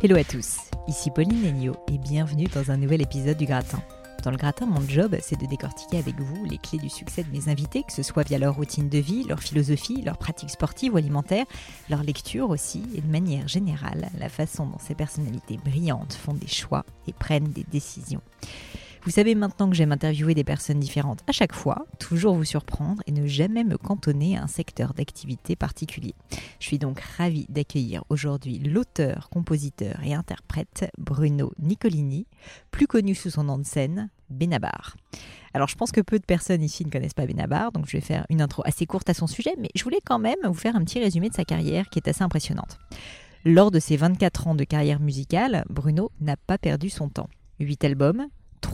Hello à tous, ici Pauline Nenio et bienvenue dans un nouvel épisode du Gratin. Dans le gratin, mon job, c'est de décortiquer avec vous les clés du succès de mes invités, que ce soit via leur routine de vie, leur philosophie, leurs pratiques sportives ou alimentaires, leur lecture aussi, et de manière générale, la façon dont ces personnalités brillantes font des choix et prennent des décisions. Vous savez maintenant que j'aime interviewer des personnes différentes à chaque fois, toujours vous surprendre et ne jamais me cantonner à un secteur d'activité particulier. Je suis donc ravie d'accueillir aujourd'hui l'auteur, compositeur et interprète Bruno Nicolini, plus connu sous son nom de scène, Benabar. Alors je pense que peu de personnes ici ne connaissent pas Benabar, donc je vais faire une intro assez courte à son sujet, mais je voulais quand même vous faire un petit résumé de sa carrière qui est assez impressionnante. Lors de ses 24 ans de carrière musicale, Bruno n'a pas perdu son temps. 8 albums,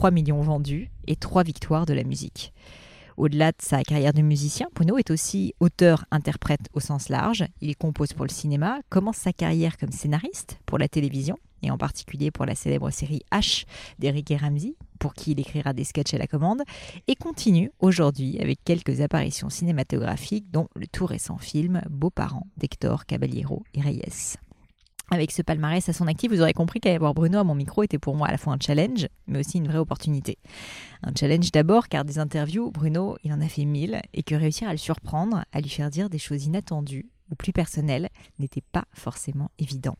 3 millions vendus et 3 victoires de la musique. Au-delà de sa carrière de musicien, Bruno est aussi auteur-interprète au sens large. Il compose pour le cinéma, commence sa carrière comme scénariste pour la télévision, et en particulier pour la célèbre série H d'Eric et Ramsey, pour qui il écrira des sketchs à la commande, et continue aujourd'hui avec quelques apparitions cinématographiques, dont le tout récent film Beaux-parents d'Hector Caballero et Reyes. Avec ce palmarès à son actif, vous aurez compris qu'avoir Bruno à mon micro était pour moi à la fois un challenge, mais aussi une vraie opportunité. Un challenge d'abord, car des interviews, Bruno, il en a fait mille, et que réussir à le surprendre, à lui faire dire des choses inattendues ou plus personnelles, n'était pas forcément évident.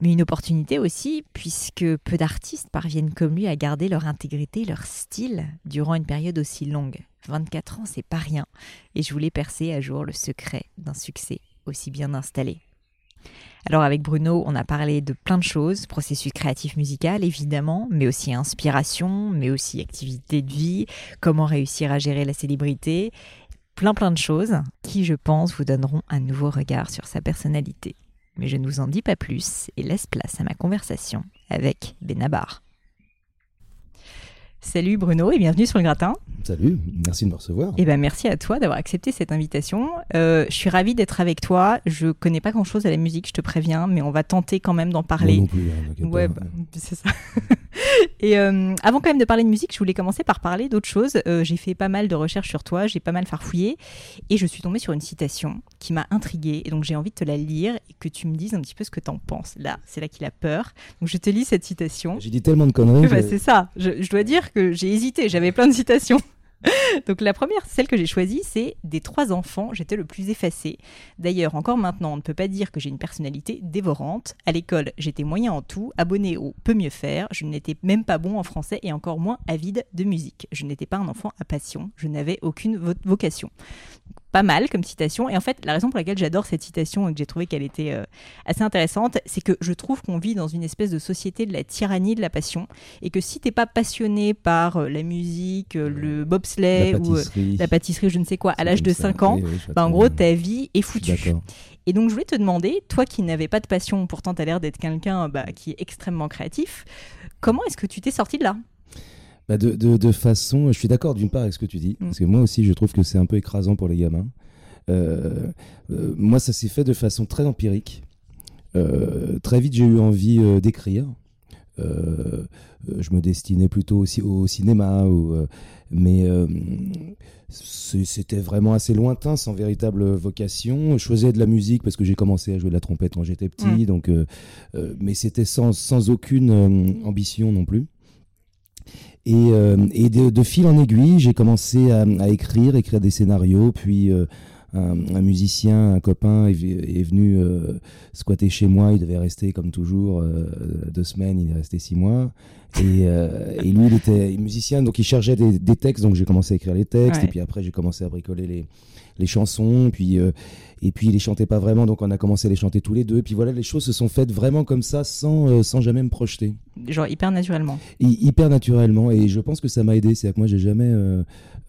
Mais une opportunité aussi, puisque peu d'artistes parviennent comme lui à garder leur intégrité, leur style, durant une période aussi longue. 24 ans, c'est pas rien, et je voulais percer à jour le secret d'un succès aussi bien installé. Alors avec Bruno, on a parlé de plein de choses, processus créatif musical évidemment, mais aussi inspiration, mais aussi activité de vie, comment réussir à gérer la célébrité, plein plein de choses qui je pense vous donneront un nouveau regard sur sa personnalité. Mais je ne vous en dis pas plus et laisse place à ma conversation avec Benabar. Salut Bruno et bienvenue sur le gratin. Salut, merci de me recevoir. Eh ben merci à toi d'avoir accepté cette invitation. Euh, je suis ravie d'être avec toi. Je connais pas grand chose à la musique, je te préviens, mais on va tenter quand même d'en parler. Moi non plus, hein, ouais, bah, c'est ça. Et euh, avant quand même de parler de musique, je voulais commencer par parler d'autre chose. Euh, j'ai fait pas mal de recherches sur toi, j'ai pas mal farfouillé, et je suis tombée sur une citation qui m'a intriguée. Et donc j'ai envie de te la lire et que tu me dises un petit peu ce que tu en penses. Là, c'est là qu'il a peur. Donc je te lis cette citation. J'ai dit tellement de conneries. Bah, c'est ça. Je, je dois dire que j'ai hésité. J'avais plein de citations. Donc la première, celle que j'ai choisie, c'est des trois enfants, j'étais le plus effacé. D'ailleurs, encore maintenant, on ne peut pas dire que j'ai une personnalité dévorante. À l'école, j'étais moyen en tout, abonné au peut mieux faire, je n'étais même pas bon en français et encore moins avide de musique. Je n'étais pas un enfant à passion, je n'avais aucune vocation pas mal comme citation. Et en fait, la raison pour laquelle j'adore cette citation et que j'ai trouvé qu'elle était euh, assez intéressante, c'est que je trouve qu'on vit dans une espèce de société de la tyrannie de la passion. Et que si t'es pas passionné par euh, la musique, euh, le bobsleigh ou la pâtisserie, je ne sais quoi, à l'âge de 5 ans, bah, en gros, ta vie est foutue. Et donc, je voulais te demander, toi qui n'avais pas de passion, pourtant tu as l'air d'être quelqu'un bah, qui est extrêmement créatif, comment est-ce que tu t'es sorti de là? Bah, de, de, façon, je suis d'accord d'une part avec ce que tu dis, mm. parce que moi aussi je trouve que c'est un peu écrasant pour les gamins. Euh, euh, moi ça s'est fait de façon très empirique. Euh, très vite j'ai eu envie d'écrire. je me destinais plutôt aussi au cinéma, mais c'était vraiment assez lointain, sans véritable vocation. Je faisais de la musique parce que j'ai commencé à jouer de la trompette quand j'étais petit, mm. donc, mais c'était sans, sans aucune ambition non plus. Et, et de, fil en aiguille, j'ai commencé à, écrire, écrire des scénarios, puis un, musicien, un copain est, venu euh, squatter chez moi. Il devait rester comme toujours euh, deux semaines. Il est resté six mois. Et, euh, lui, il était musicien, donc il cherchait des, textes. Donc j'ai commencé à écrire les textes. Et puis après, j'ai commencé à bricoler les, les chansons. Puis et puis il les chantait pas vraiment, donc on a commencé à les chanter tous les deux. Et puis voilà, les choses se sont faites vraiment comme ça, sans, sans jamais me projeter. Genre hyper naturellement. hyper naturellement. Et je pense que ça m'a aidé. C'est que moi, j'ai jamais,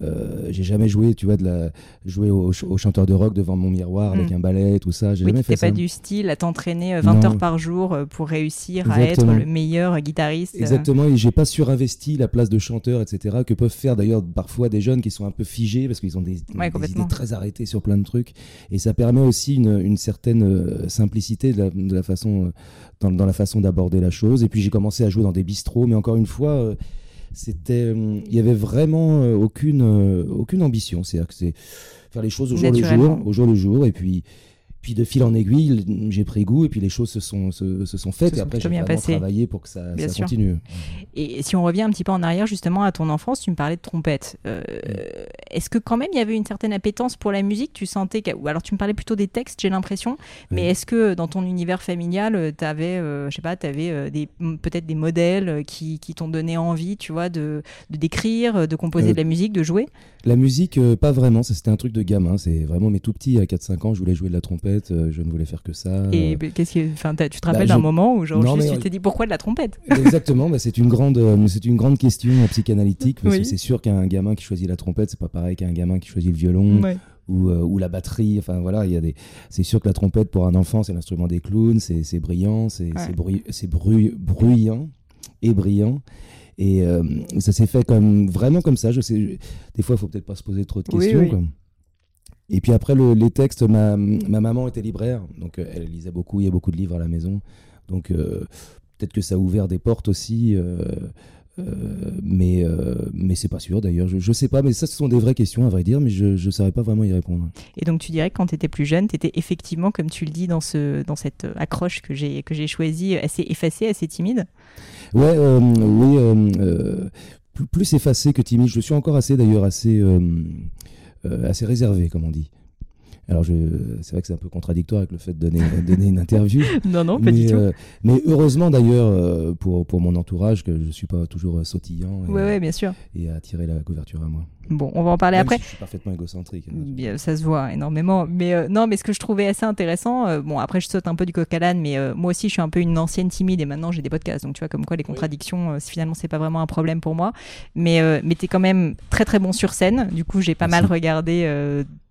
euh, j'ai jamais joué, tu vois, de la, jouer au, chanteur de rock devant mon miroir avec mm. un ballet, tout ça. J'ai oui, jamais fait ça. pas du style à t'entraîner 20 euh, heures par jour euh, pour réussir à être le meilleur guitariste. Exactement, et j'ai pas surinvesti la place de chanteur, etc., que peuvent faire d'ailleurs parfois des jeunes qui sont un peu figés parce qu'ils ont des, idées très arrêtées sur plein de trucs. Et ça permet aussi une, une certaine simplicité de la, de la façon, dans, dans, la façon d'aborder la chose. Et puis j'ai commencé à jouer dans des bistrots, mais encore une fois c'était, euh, il y avait vraiment euh, aucune, euh, aucune ambition. C'est-à-dire que c'est faire les choses au jour le jour, au jour le jour, et puis puis de fil en aiguille, j'ai pris goût et puis les choses se sont, se, sont faites. et après, j'ai travaillé pour que ça, ça continue. Et si on revient un petit peu en arrière, justement, à ton enfance, tu me parlais de trompette. Euh, est-ce que quand même il y avait une certaine appétence pour la musique? Tu sentais. Ou alors tu me parlais plutôt des textes, j'ai l'impression. Mais est-ce que dans ton univers familial, euh, tu avais, euh, je sais pas, tu avais des, peut-être des modèles qui, qui t'ont donné envie, tu vois, de, de d'écrire, de composer de la musique, de jouer? La musique, pas vraiment. Ça, c'était un truc de gamin. C'est vraiment mes tout petits, à 4-5 ans, je voulais jouer de la trompette euh, je ne voulais faire que ça. Et qu'est-ce qui, enfin, tu te rappelles bah, d'un moment où genre, tu t'es dit pourquoi de la trompette? Exactement, bah, c'est une grande, euh, c'est une grande question psychanalytique parce que c'est sûr qu'un gamin qui choisit la trompette, c'est pas pareil qu'un gamin qui choisit le violon. Ou, euh, ou, la batterie. Enfin voilà, il y a des. C'est sûr que la trompette pour un enfant, c'est l'instrument des clowns, c'est brillant, c'est c'est bruyant et brillant. Et ça s'est fait comme vraiment comme ça. Je sais, des fois, il faut peut-être pas se poser trop de questions. Et puis après, les textes, ma, ma, maman était libraire, donc euh, elle lisait beaucoup, il y a beaucoup de livres à la maison. Donc euh, peut-être que ça a ouvert des portes aussi. Euh, mais mais c'est pas sûr d'ailleurs, je, je sais pas, mais ça ce sont des vraies questions à vrai dire, mais je ne saurais pas vraiment y répondre. Et donc tu dirais que quand tu étais plus jeune, tu étais effectivement, comme tu le dis dans, ce, dans cette accroche que j'ai choisie, assez effacée, assez timide? Ouais, oui, plus, plus effacé que timide. Je suis encore assez d'ailleurs assez euh, assez réservé, comme on dit. Alors, c'est vrai que c'est un peu contradictoire avec le fait de donner, donner une interview. non, non, pas mais, du tout. Euh, mais heureusement d'ailleurs pour, euh, pour mon entourage que je ne suis pas toujours sautillant et, ouais, bien sûr. et à attirer la couverture à moi. Bon, on va en parler après. je suis parfaitement égocentrique. Bien, ça se voit énormément. Mais non, mais ce que je trouvais assez intéressant, bon, après je saute un peu du coq à l'âne, mais moi aussi je suis un peu une ancienne timide et maintenant j'ai des podcasts. Donc tu vois, comme quoi les contradictions, finalement, c'est pas vraiment un problème pour moi. Mais, mais tu es quand même très très bon sur scène. Du coup, j'ai pas mal regardé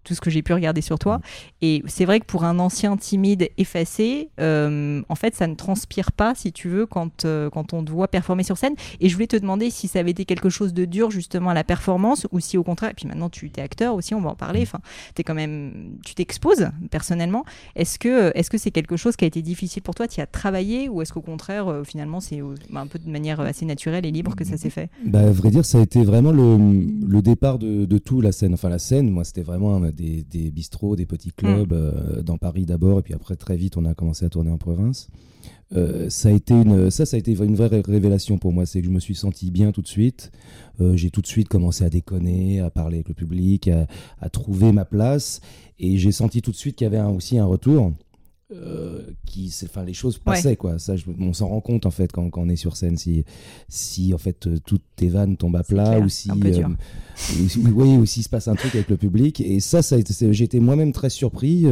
tout ce que j'ai pu regarder sur toi. Et c'est vrai que pour un ancien timide effacé, euh, en fait, ça ne transpire pas, si tu veux, quand, euh, quand on doit performer sur scène. Et je voulais te demander si ça avait été quelque chose de dur, justement, à la performance, ou si au contraire, et puis maintenant tu es acteur aussi, on va en parler, enfin, es quand même, tu t'exposes personnellement. Est-ce que est-ce que c'est quelque chose qui a été difficile pour toi Tu as travaillé, ou est-ce qu'au contraire, euh, finalement, c'est bah, un peu de manière assez naturelle et libre que ça s'est fait? Bah, À vrai dire, ça a été vraiment le, le départ de, de, tout, la scène. Enfin, la scène, moi, c'était vraiment un, des, bistrots, des petits clubs, mm. euh, dans Paris d'abord, et puis après très vite on a commencé à tourner en province. Euh, ça a été une, ça, ça a été une vraie révélation pour moi. C'est que je me suis senti bien tout de suite. Euh, j'ai tout de suite commencé à déconner, à parler avec le public, à, trouver ma place, et j'ai senti tout de suite qu'il y avait aussi un retour. Euh, qui enfin les choses passaient quoi. Ça on s'en rend compte en fait quand, quand, on est sur scène si si en fait euh, toutes tes vannes tombent à plat ou si euh, oui ou s'il se passe un truc avec le public. Et ça ça j'étais moi-même très surpris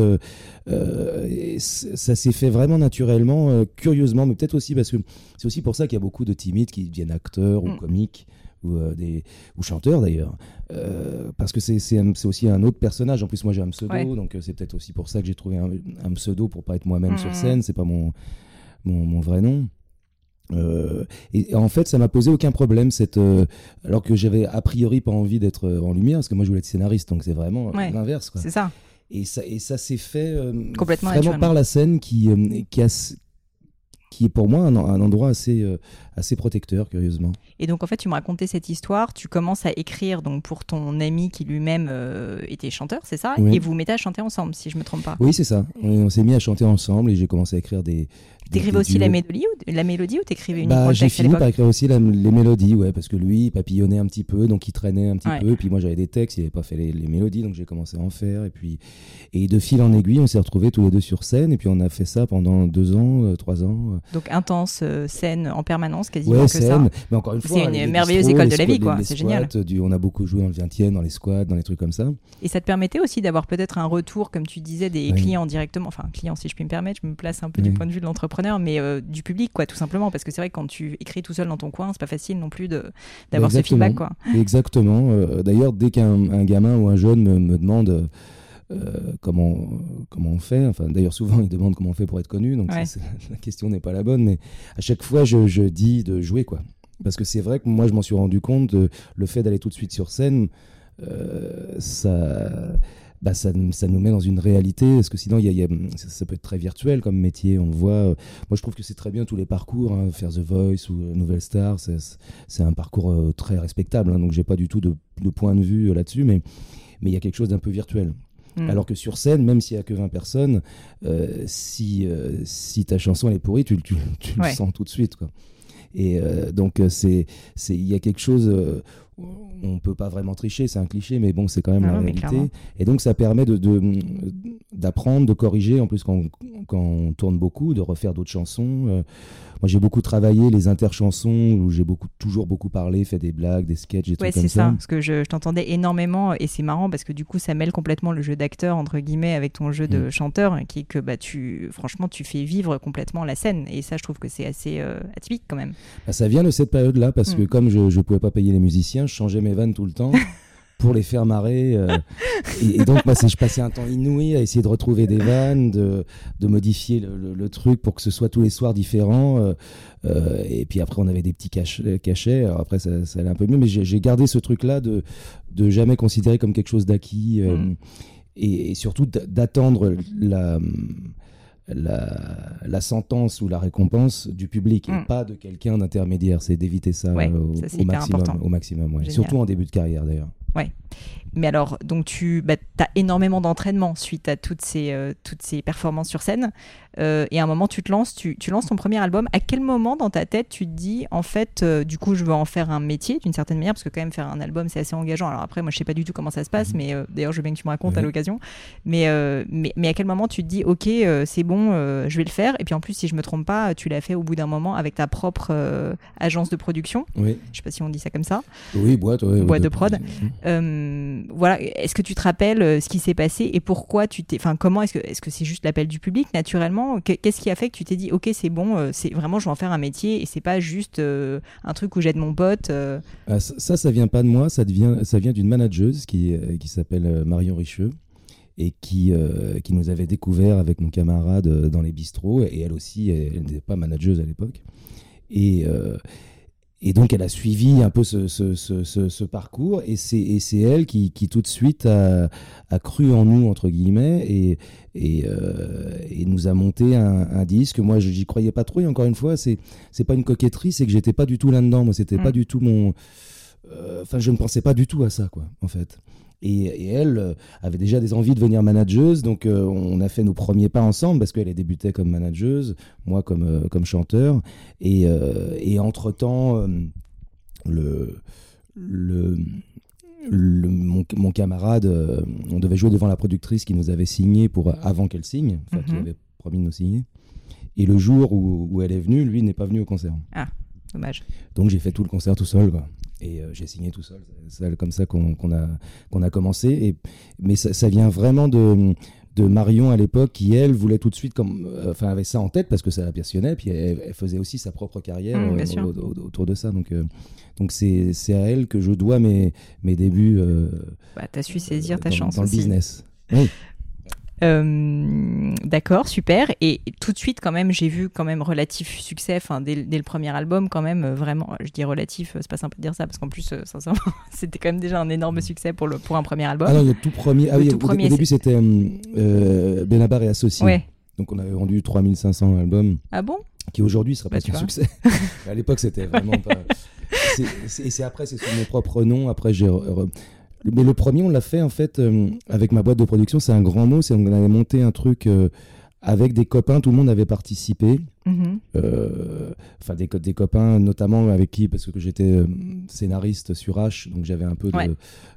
ça s'est fait vraiment naturellement curieusement mais peut-être aussi parce que c'est aussi pour ça qu'il y a beaucoup de timides qui deviennent acteurs ou mm. comiques ou, euh, des, ou chanteurs d'ailleurs. Euh, parce que c'est aussi un autre personnage. En plus, moi j'ai un pseudo, donc euh, c'est peut-être aussi pour ça que j'ai trouvé un, pseudo pour pas être moi-même sur mmh. scène. C'est pas mon, mon, vrai nom. et, en fait, ça m'a posé aucun problème, cette, alors que j'avais a priori pas envie d'être en lumière, parce que moi je voulais être scénariste, donc c'est vraiment l'inverse. C'est ça. Et ça, et ça s'est fait Complètement vraiment par la scène qui, qui, a, qui est pour moi un, endroit assez, euh, assez protecteur, curieusement. Et donc, en fait, tu me racontais cette histoire, tu commences à écrire donc, pour ton ami qui lui-même euh, était chanteur, c'est ça? Et vous vous mettez à chanter ensemble, si je ne me trompe pas. Oui, c'est ça. On, s'est mis à chanter ensemble et j'ai commencé à écrire des, T'écrivais aussi la mélodie, ou, la mélodie ou t'écrivais uniquement bah, J'ai fini par écrire aussi la- les mélodies, ouais, parce que lui, il papillonnait un petit peu, donc il traînait un petit Ouais. peu. Et puis moi, j'avais des textes, il n'avait pas fait les, les mélodies, donc j'ai commencé à en faire. Et puis, et de fil en aiguille, on s'est retrouvés tous les deux sur scène, et puis on a fait ça pendant deux ans, euh, trois ans. euh. Donc intense euh, scène en permanence, quasiment Ouais, que ça. scène. Mais encore une C'est fois, une les merveilleuse école de la vie, quoi. C'est génial. du- on a beaucoup joué dans le 20e, dans les squats, dans les trucs comme ça. Et ça te permettait aussi d'avoir peut-être un retour, comme tu disais, des Oui. clients directement. Enfin, clients, si je puis me permettre, je me place un peu du point de vue de mais euh, du public, quoi, tout simplement. Parce que c'est vrai que quand tu écris tout seul dans ton coin, c'est pas facile non plus d'avoir ce feedback, quoi. Exactement. Euh, D'ailleurs, dès qu'un un gamin ou un jeune me, me demande euh, comment, comment on fait, enfin, d'ailleurs, souvent, il demande comment on fait pour être connu, donc Ouais. ça, c'est- la question n'est pas la bonne, mais à chaque fois, je, je dis de jouer, quoi. Parce que c'est vrai que moi, je m'en suis rendu compte, euh, le fait d'aller tout de suite sur scène, euh, ça. Bah ça, ça nous met dans une réalité, parce que sinon, il y a- il y a- ça, ça peut être très virtuel comme métier. On le voit. euh, Moi, je trouve que c'est très bien tous les parcours, hein, faire The Voice ou euh, Nouvelle Star. c'est- un parcours euh, très respectable, hein, donc j'ai pas du tout de, de point de vue là-dessus, mais mais il y a quelque chose d'un peu virtuel. Mm. Alors que sur scène, même s'il y a que 20 personnes, si si ta chanson elle est pourrie, tu, tu, tu Ouais. le sens tout de suite, quoi. Et euh, donc c'est il y a quelque chose. euh, on peut pas vraiment tricher, c'est un cliché, mais bon, c'est quand même la non, réalité. Et donc ça permet de de- d'apprendre, de, corriger. En plus, quand on, quand on tourne beaucoup, de refaire d'autres chansons. Euh, moi, j'ai beaucoup travaillé les interchansons où j'ai beaucoup toujours beaucoup parlé, fait des blagues, des sketchs, des Ouais, trucs c'est comme ça. ça. Parce que je, je t'entendais énormément et c'est marrant parce que du coup, ça mêle complètement le jeu d'acteur entre guillemets avec ton jeu de Mm. chanteur, qui est que bah tu, franchement, tu fais vivre complètement la scène. Et ça, je trouve que c'est assez euh, atypique quand même. Bah, ça vient de cette période-là parce que Mm. comme je ne pouvais pas payer les musiciens, je changeais mes vannes tout le temps pour les faire marrer. euh, et, et donc, moi, c'est- je passais un temps inouï à essayer de retrouver des vannes, de, de modifier le, le- le truc pour que ce soit tous les soirs différent. euh, euh, et puis après, on avait des petits cach- cachets. Alors après, ça, ça allait un peu mieux, mais j'ai gardé ce truc-là de, de jamais considérer comme quelque chose d'acquis. euh, Mm. et, et surtout d'attendre la, la, la sentence ou la récompense du public Mm. et pas de quelqu'un d'intermédiaire. C'est d'éviter ça, Ouais, au, ça, maximum. Au maximum ouais. Surtout en début de carrière d'ailleurs. Mais alors, donc tu bah, as énormément d'entraînement suite à toutes ces, euh, toutes ces performances sur scène. Euh, et à un moment, tu te lances, tu, tu lances ton premier album. À quel moment dans ta tête tu te dis, en fait, euh, du coup, je veux en faire un métier d'une certaine manière Parce que quand même, faire un album, c'est assez engageant. Alors après, moi, je sais pas du tout comment ça se passe, mais euh, d'ailleurs, je veux bien que tu me racontes à Mhm. l'occasion. Mais, mais, mais à quel moment tu te dis, ok, c'est bon, je vais le faire Et puis en plus, si je me trompe pas, tu l'as fait au bout d'un moment avec ta propre agence de production. Oui, Je sais pas si on dit ça comme ça. oui boîte, ouais, Boîte ouais, de prod. Euh, voilà, est-ce que tu te rappelles euh, ce qui s'est passé et pourquoi tu t'es, enfin comment est-ce que est-ce que c'est juste l'appel du public naturellement? Que- Qu'est-ce qui a fait que tu t'es dit ok c'est bon, euh, c'est vraiment je vais en faire un métier et c'est pas juste un truc où j'aide mon pote. euh, Ah, ça, ça, vient pas de moi, ça, ça vient d'une manageuse qui, qui s'appelle Marion Richeux et qui, qui nous avait découvert avec mon camarade dans les bistrots. Et elle aussi, elle n'était pas manageuse à l'époque. Et, et donc, elle a suivi un peu ce, ce, ce, parcours. Et c'est elle qui, qui, tout de suite, a, a cru en nous, entre guillemets, et, et, euh, et nous a monté un, un disque. Moi, je j'y croyais pas trop. Et encore une fois, c'est pas une coquetterie, c'est que j'étais pas du tout là-dedans. Moi, c'était Mm. pas du tout mon. euh, Enfin, je ne pensais pas du tout à ça, quoi, en fait. Et, et elle euh, avait déjà des envies de devenir manageuse, donc euh, on a fait nos premiers pas ensemble parce qu'elle a débuté comme manageuse, moi comme, euh, comme chanteur. Et, euh, et entre-temps, le, le, le- mon, mon camarade, on devait jouer devant la productrice qui nous avait signé pour, avant qu'elle signe, enfin qui Mhm. avait promis de nous signer. Et le jour où, où elle est venue, lui n'est pas venu au concert. dommage. Donc j'ai fait tout le concert tout seul, quoi. Et euh, j'ai signé tout seul. C'est comme ça qu'on a, qu'on a commencé. Et, mais ça, ça vient vraiment de, de Marion à l'époque, qui elle voulait tout de suite, comme, euh, enfin avait ça en tête parce que ça la passionnait. Puis elle, elle faisait aussi sa propre carrière Mm, bien euh, sûr. au- au- autour de ça. Donc euh, donc c'est à elle que je dois mes, mes débuts. Bah, t'as su saisir ta dans, chance dans le business. Oui. Euh, D'accord, super. Et tout de suite, quand même, j'ai vu quand même relatif succès. Enfin, dès, dès le premier album, quand même, euh, vraiment. Je dis relatif, euh, c'est pas simple de dire ça parce qu'en plus, euh, sincèrement, c'était quand même déjà un énorme succès pour le pour un premier album. Ah non, le tout premier. Ah Le oui, tout au, premier, au début c'était euh, Benabar et Associés. ouais. Donc on avait vendu 3500 albums. Ah bon? Qui aujourd'hui serait Bah, pas un succès. À l'époque, c'était vraiment pas. Et c'est après, c'est sous mon propre nom. Après, j'ai. Mais le premier, on l'a fait en fait euh, avec ma boîte de production. C'est un grand mot. C'est on avait monté un truc euh, avec des copains, tout le monde avait participé. Mhm. Euh, Enfin, des, co- des copains, notamment avec qui, parce que j'étais scénariste sur H, donc j'avais un peu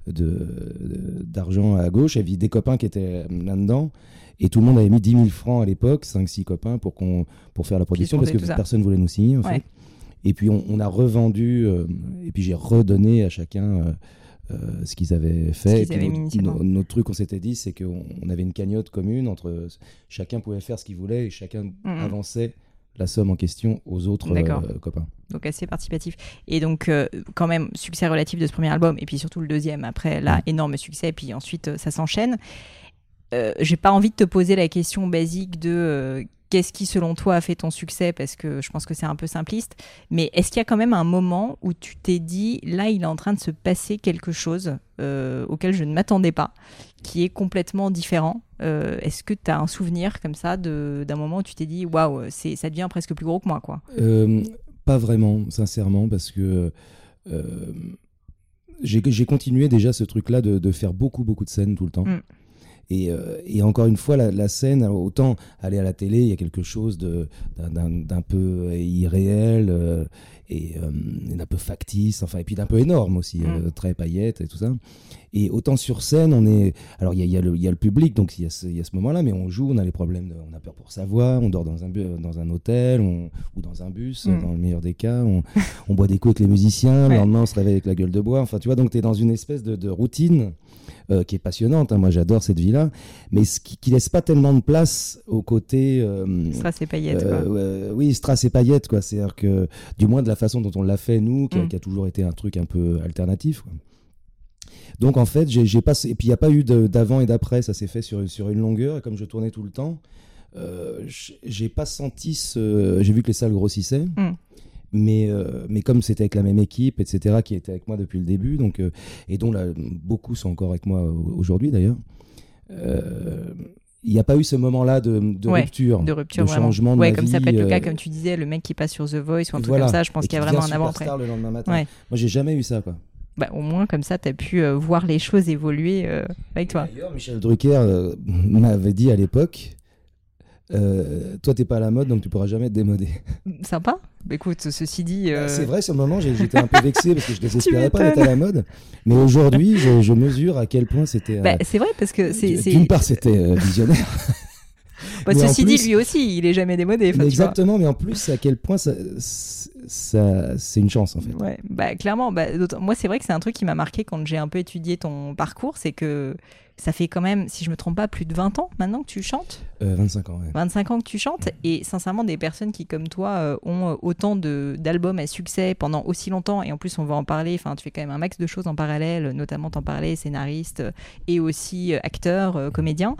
de- d'argent à gauche. Il y avait des copains qui étaient là-dedans. Et tout le monde avait mis 10 000 francs à l'époque, 5-6 copains, pour, qu'on pour faire la production, parce que personne voulait nous signer, en Ouais. fait. Et puis, on, on a revendu, et puis j'ai redonné à chacun euh, ce qu'ils avaient fait. puis notre- truc, on s'était dit, c'est qu'on on avait une cagnotte commune entre chacun pouvait faire ce qu'il voulait et chacun Mhm. avançait la somme en question aux autres euh, copains. Donc assez participatif. Et donc euh, quand même succès relatif de ce premier album et puis surtout le deuxième après là énorme succès et puis ensuite ça s'enchaîne. Euh, J'ai pas envie de te poser la question basique de euh, qu'est-ce qui selon toi a fait ton succès parce que je pense que c'est un peu simpliste. Mais est-ce qu'il y a quand même un moment où tu t'es dit là il est en train de se passer quelque chose euh, auquel je ne m'attendais pas, qui est complètement différent Euh, Est-ce que tu as un souvenir comme ça d'un moment où tu t'es dit waouh c'est ça devient presque plus gros que moi quoi? Euh, pas vraiment, sincèrement, parce que j'ai j'ai continué déjà ce truc-là de, de faire beaucoup, beaucoup de scènes tout le temps. Mm. Et, euh, et encore une fois, la, la scène, autant aller à la télé, il y a quelque chose d'un- peu irréel euh, et euh, d'un peu factice, enfin, et puis d'un peu énorme aussi, Mm. euh, très paillettes et tout ça. Et autant sur scène, on est. Alors, il y a, y a y a le public, donc il y a ce, il y a ce moment-là, mais on joue, on a les problèmes, de- on a peur pour sa voix, on dort dans un, dans un hôtel on- ou dans un bus, Mm. dans le meilleur des cas, on, on boit des coups avec les musiciens, Ouais. le lendemain, on se réveille avec la gueule de bois. Enfin, tu vois, donc tu es dans une espèce de, de routine. euh, qui est passionnante, hein. moi j'adore cette vie-là, mais ce qui, qui laisse pas tellement de place au côté euh, Strass et paillettes quoi. euh, oui, strass et paillettes, quoi. C'est-à-dire que, du moins de la façon dont on l'a fait, nous, qui, a- Mm. qui a toujours été un truc un peu alternatif. quoi. Donc, en fait, j'ai j'ai pas. Et puis, il n'y a pas eu d'avant et d'après, ça s'est fait sur, sur une longueur. Et comme je tournais tout le temps, euh, j'ai pas senti ce. J'ai vu que les salles grossissaient. Mm. Mais, euh, mais comme c'était avec la même équipe, etc., qui était avec moi depuis le début, donc, euh, et dont là, beaucoup sont encore avec moi au- aujourd'hui d'ailleurs, il n'y a pas eu ce moment-là de, de Ouais, rupture, de rupture vraiment. changement de ouais, ma comme ça vie, peut être le cas, euh, comme tu disais, le mec qui passe sur The Voice ou un truc voilà. comme ça, je pense qu'il y a vraiment un avant-après. le lendemain matin. Ouais. Moi, j'ai jamais eu ça, quoi. Bah, au moins, comme ça, tu as pu euh, voir les choses évoluer euh, avec toi. D'ailleurs, Michel Drucker euh, m'avait dit à l'époque euh, Toi, t'es pas à la mode, donc tu pourras jamais te démoder. Sympa. Bah, écoute, ceci dit. euh, Bah, C'est vrai, sur le moment, j'étais un peu vexé parce que je désespérais pas d'être à la mode. Mais aujourd'hui, je, je mesure à quel point c'était. euh, bah, c'est vrai parce que c'est. c'est- D'une part, c'était euh, visionnaire. bah, ceci dit, lui aussi, il est jamais démodé. Mais exactement, mais en plus, à quel point ça, ça, c'est une chance en fait. Ouais, bah clairement, bah, moi c'est vrai que c'est un truc qui m'a marqué quand j'ai un peu étudié ton parcours, c'est que ça fait quand même, si je me trompe pas, plus de 20 ans maintenant que tu chantes, Euh, 25 ans, ouais. 25 ans que tu chantes, et sincèrement des personnes qui comme toi euh, ont euh, autant d'albums à succès pendant aussi longtemps, et en plus on va en parler, enfin tu fais quand même un max de choses en parallèle, notamment t'en parlais, scénariste euh, et aussi acteur, comédien.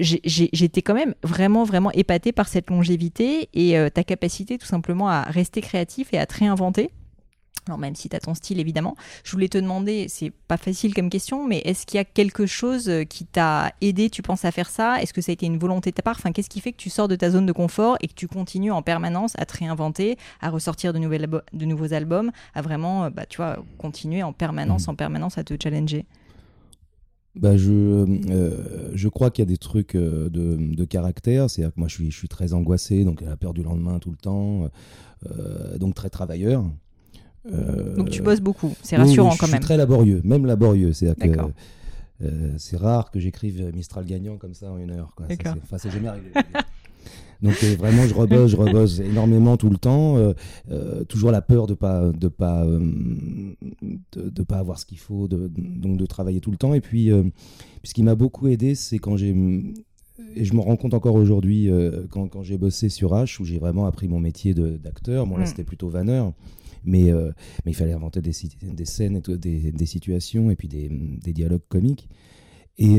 J'étais quand même vraiment, vraiment épatée par cette longévité et euh, ta capacité tout simplement à rester créatif et à te réinventer. Alors même si tu as ton style évidemment, je voulais te demander, c'est pas facile comme question, mais est-ce qu'il y a quelque chose euh, qui t'a aidé, tu penses à faire ça? Est-ce que ça a été une volonté de ta part? Enfin, qu'est-ce qui fait que tu sors de ta zone de confort et que tu continues en permanence à te réinventer, à ressortir de, nouvelles de nouveaux albums, à vraiment, euh, bah, tu vois, continuer en permanence, en permanence à te challenger? Bah, je, euh, je crois qu'il y a des trucs euh, de, de caractère. C'est-à-dire que moi, je suis, je suis très angoissé, donc la peur du lendemain tout le temps, euh, donc très travailleur. Euh, Donc tu bosses beaucoup, c'est rassurant oui, quand Je même. suis très laborieux, même laborieux. C'est-à-dire que c'est rare que j'écrive Mistral gagnant comme ça en une heure. c'est jamais arrivé. Donc euh, vraiment, je rebosse, je rebosse énormément tout le temps. euh, euh, toujours la peur de pas, de pas, de, de pas avoir ce qu'il faut, de, donc de travailler tout le temps. Et puis, ce qui m'a beaucoup aidé, c'est quand j'ai et je me rends compte encore aujourd'hui quand, quand j'ai bossé sur H où j'ai vraiment appris mon métier d'acteur. Bon là Mm. c'était plutôt vanneur, mais mais il fallait inventer des, des scènes, et tout, des, des situations et puis des, des dialogues comiques. Et,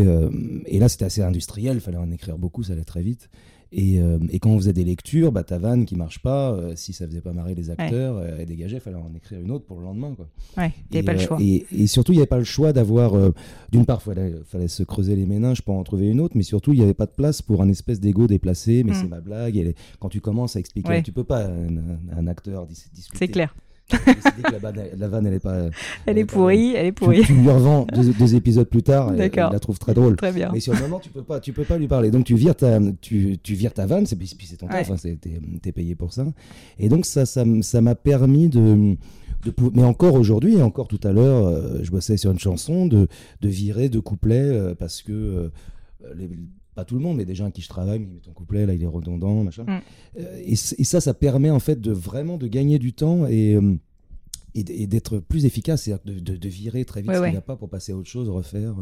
et là, c'était assez industriel, il fallait en écrire beaucoup, ça allait très vite. Et, euh, et quand on faisait des lectures, bah, ta vanne qui marche pas, euh, si ça faisait pas marrer les acteurs, euh, elle dégageait, il fallait en écrire une autre pour le lendemain. Quoi. Ouais, Et, pas le euh, choix. Et, et surtout, il n'y avait pas le choix d'avoir. D'une part, il fallait, fallait se creuser les méninges pour en trouver une autre, mais surtout, il n'y avait pas de place pour un espèce d'ego déplacé. Mais Mm. c'est ma blague. et les- quand tu commences à expliquer, Ouais. tu peux pas un, un acteur dis- discuter. C'est clair. la, vanne, elle est pas. Elle, est pourrie, elle est pourrie. Tu, lui revends deux, épisodes plus tard, et, la trouve très drôle. Très bien. Mais sur le moment, tu peux pas, tu peux pas lui parler. Donc tu vires ta, tu, tu vires ta vanne, c'est c'est ton taf, hein, t'es payé pour ça. Et donc ça, ça, ça m'a permis de, de, mais encore aujourd'hui et encore tout à l'heure, euh, je bossais sur une chanson de, de virer deux couplets euh, parce que euh, les, pas tout le monde, mais des gens à qui je travaille, mais ton couplet là, il est redondant, machin. Mm. Et, et, ça, ça permet en fait de vraiment de gagner du temps et et, d'être plus efficace, c'est-à-dire de, virer très vite ce qu'il n'y a pas pour passer à autre chose, refaire.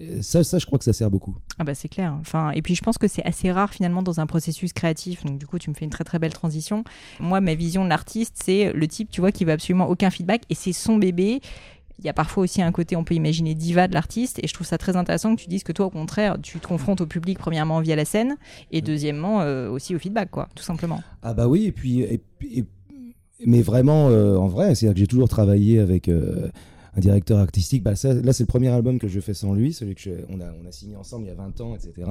Euh, ça, ça, je crois que ça sert beaucoup. Ah bah c'est clair. Enfin, et puis je pense que c'est assez rare finalement dans un processus créatif. Donc du coup, tu me fais une très très belle transition. Moi, ma vision de l'artiste, c'est le type, tu vois, qui va absolument aucun feedback et c'est son bébé. Il y a parfois aussi un côté, on peut imaginer, diva de l'artiste. Et je trouve ça très intéressant que tu dises que toi, au contraire, tu te confrontes au public, premièrement, via la scène, et deuxièmement, euh, aussi au feedback, quoi, tout simplement. Ah bah oui, et puis, et, et mais vraiment euh, en vrai, c'est-à-dire que j'ai toujours travaillé avec euh, un directeur artistique. Bah, ça, là, c'est le premier album que je fais sans lui, celui que on, a, on a signé ensemble il y a 20 ans, etc.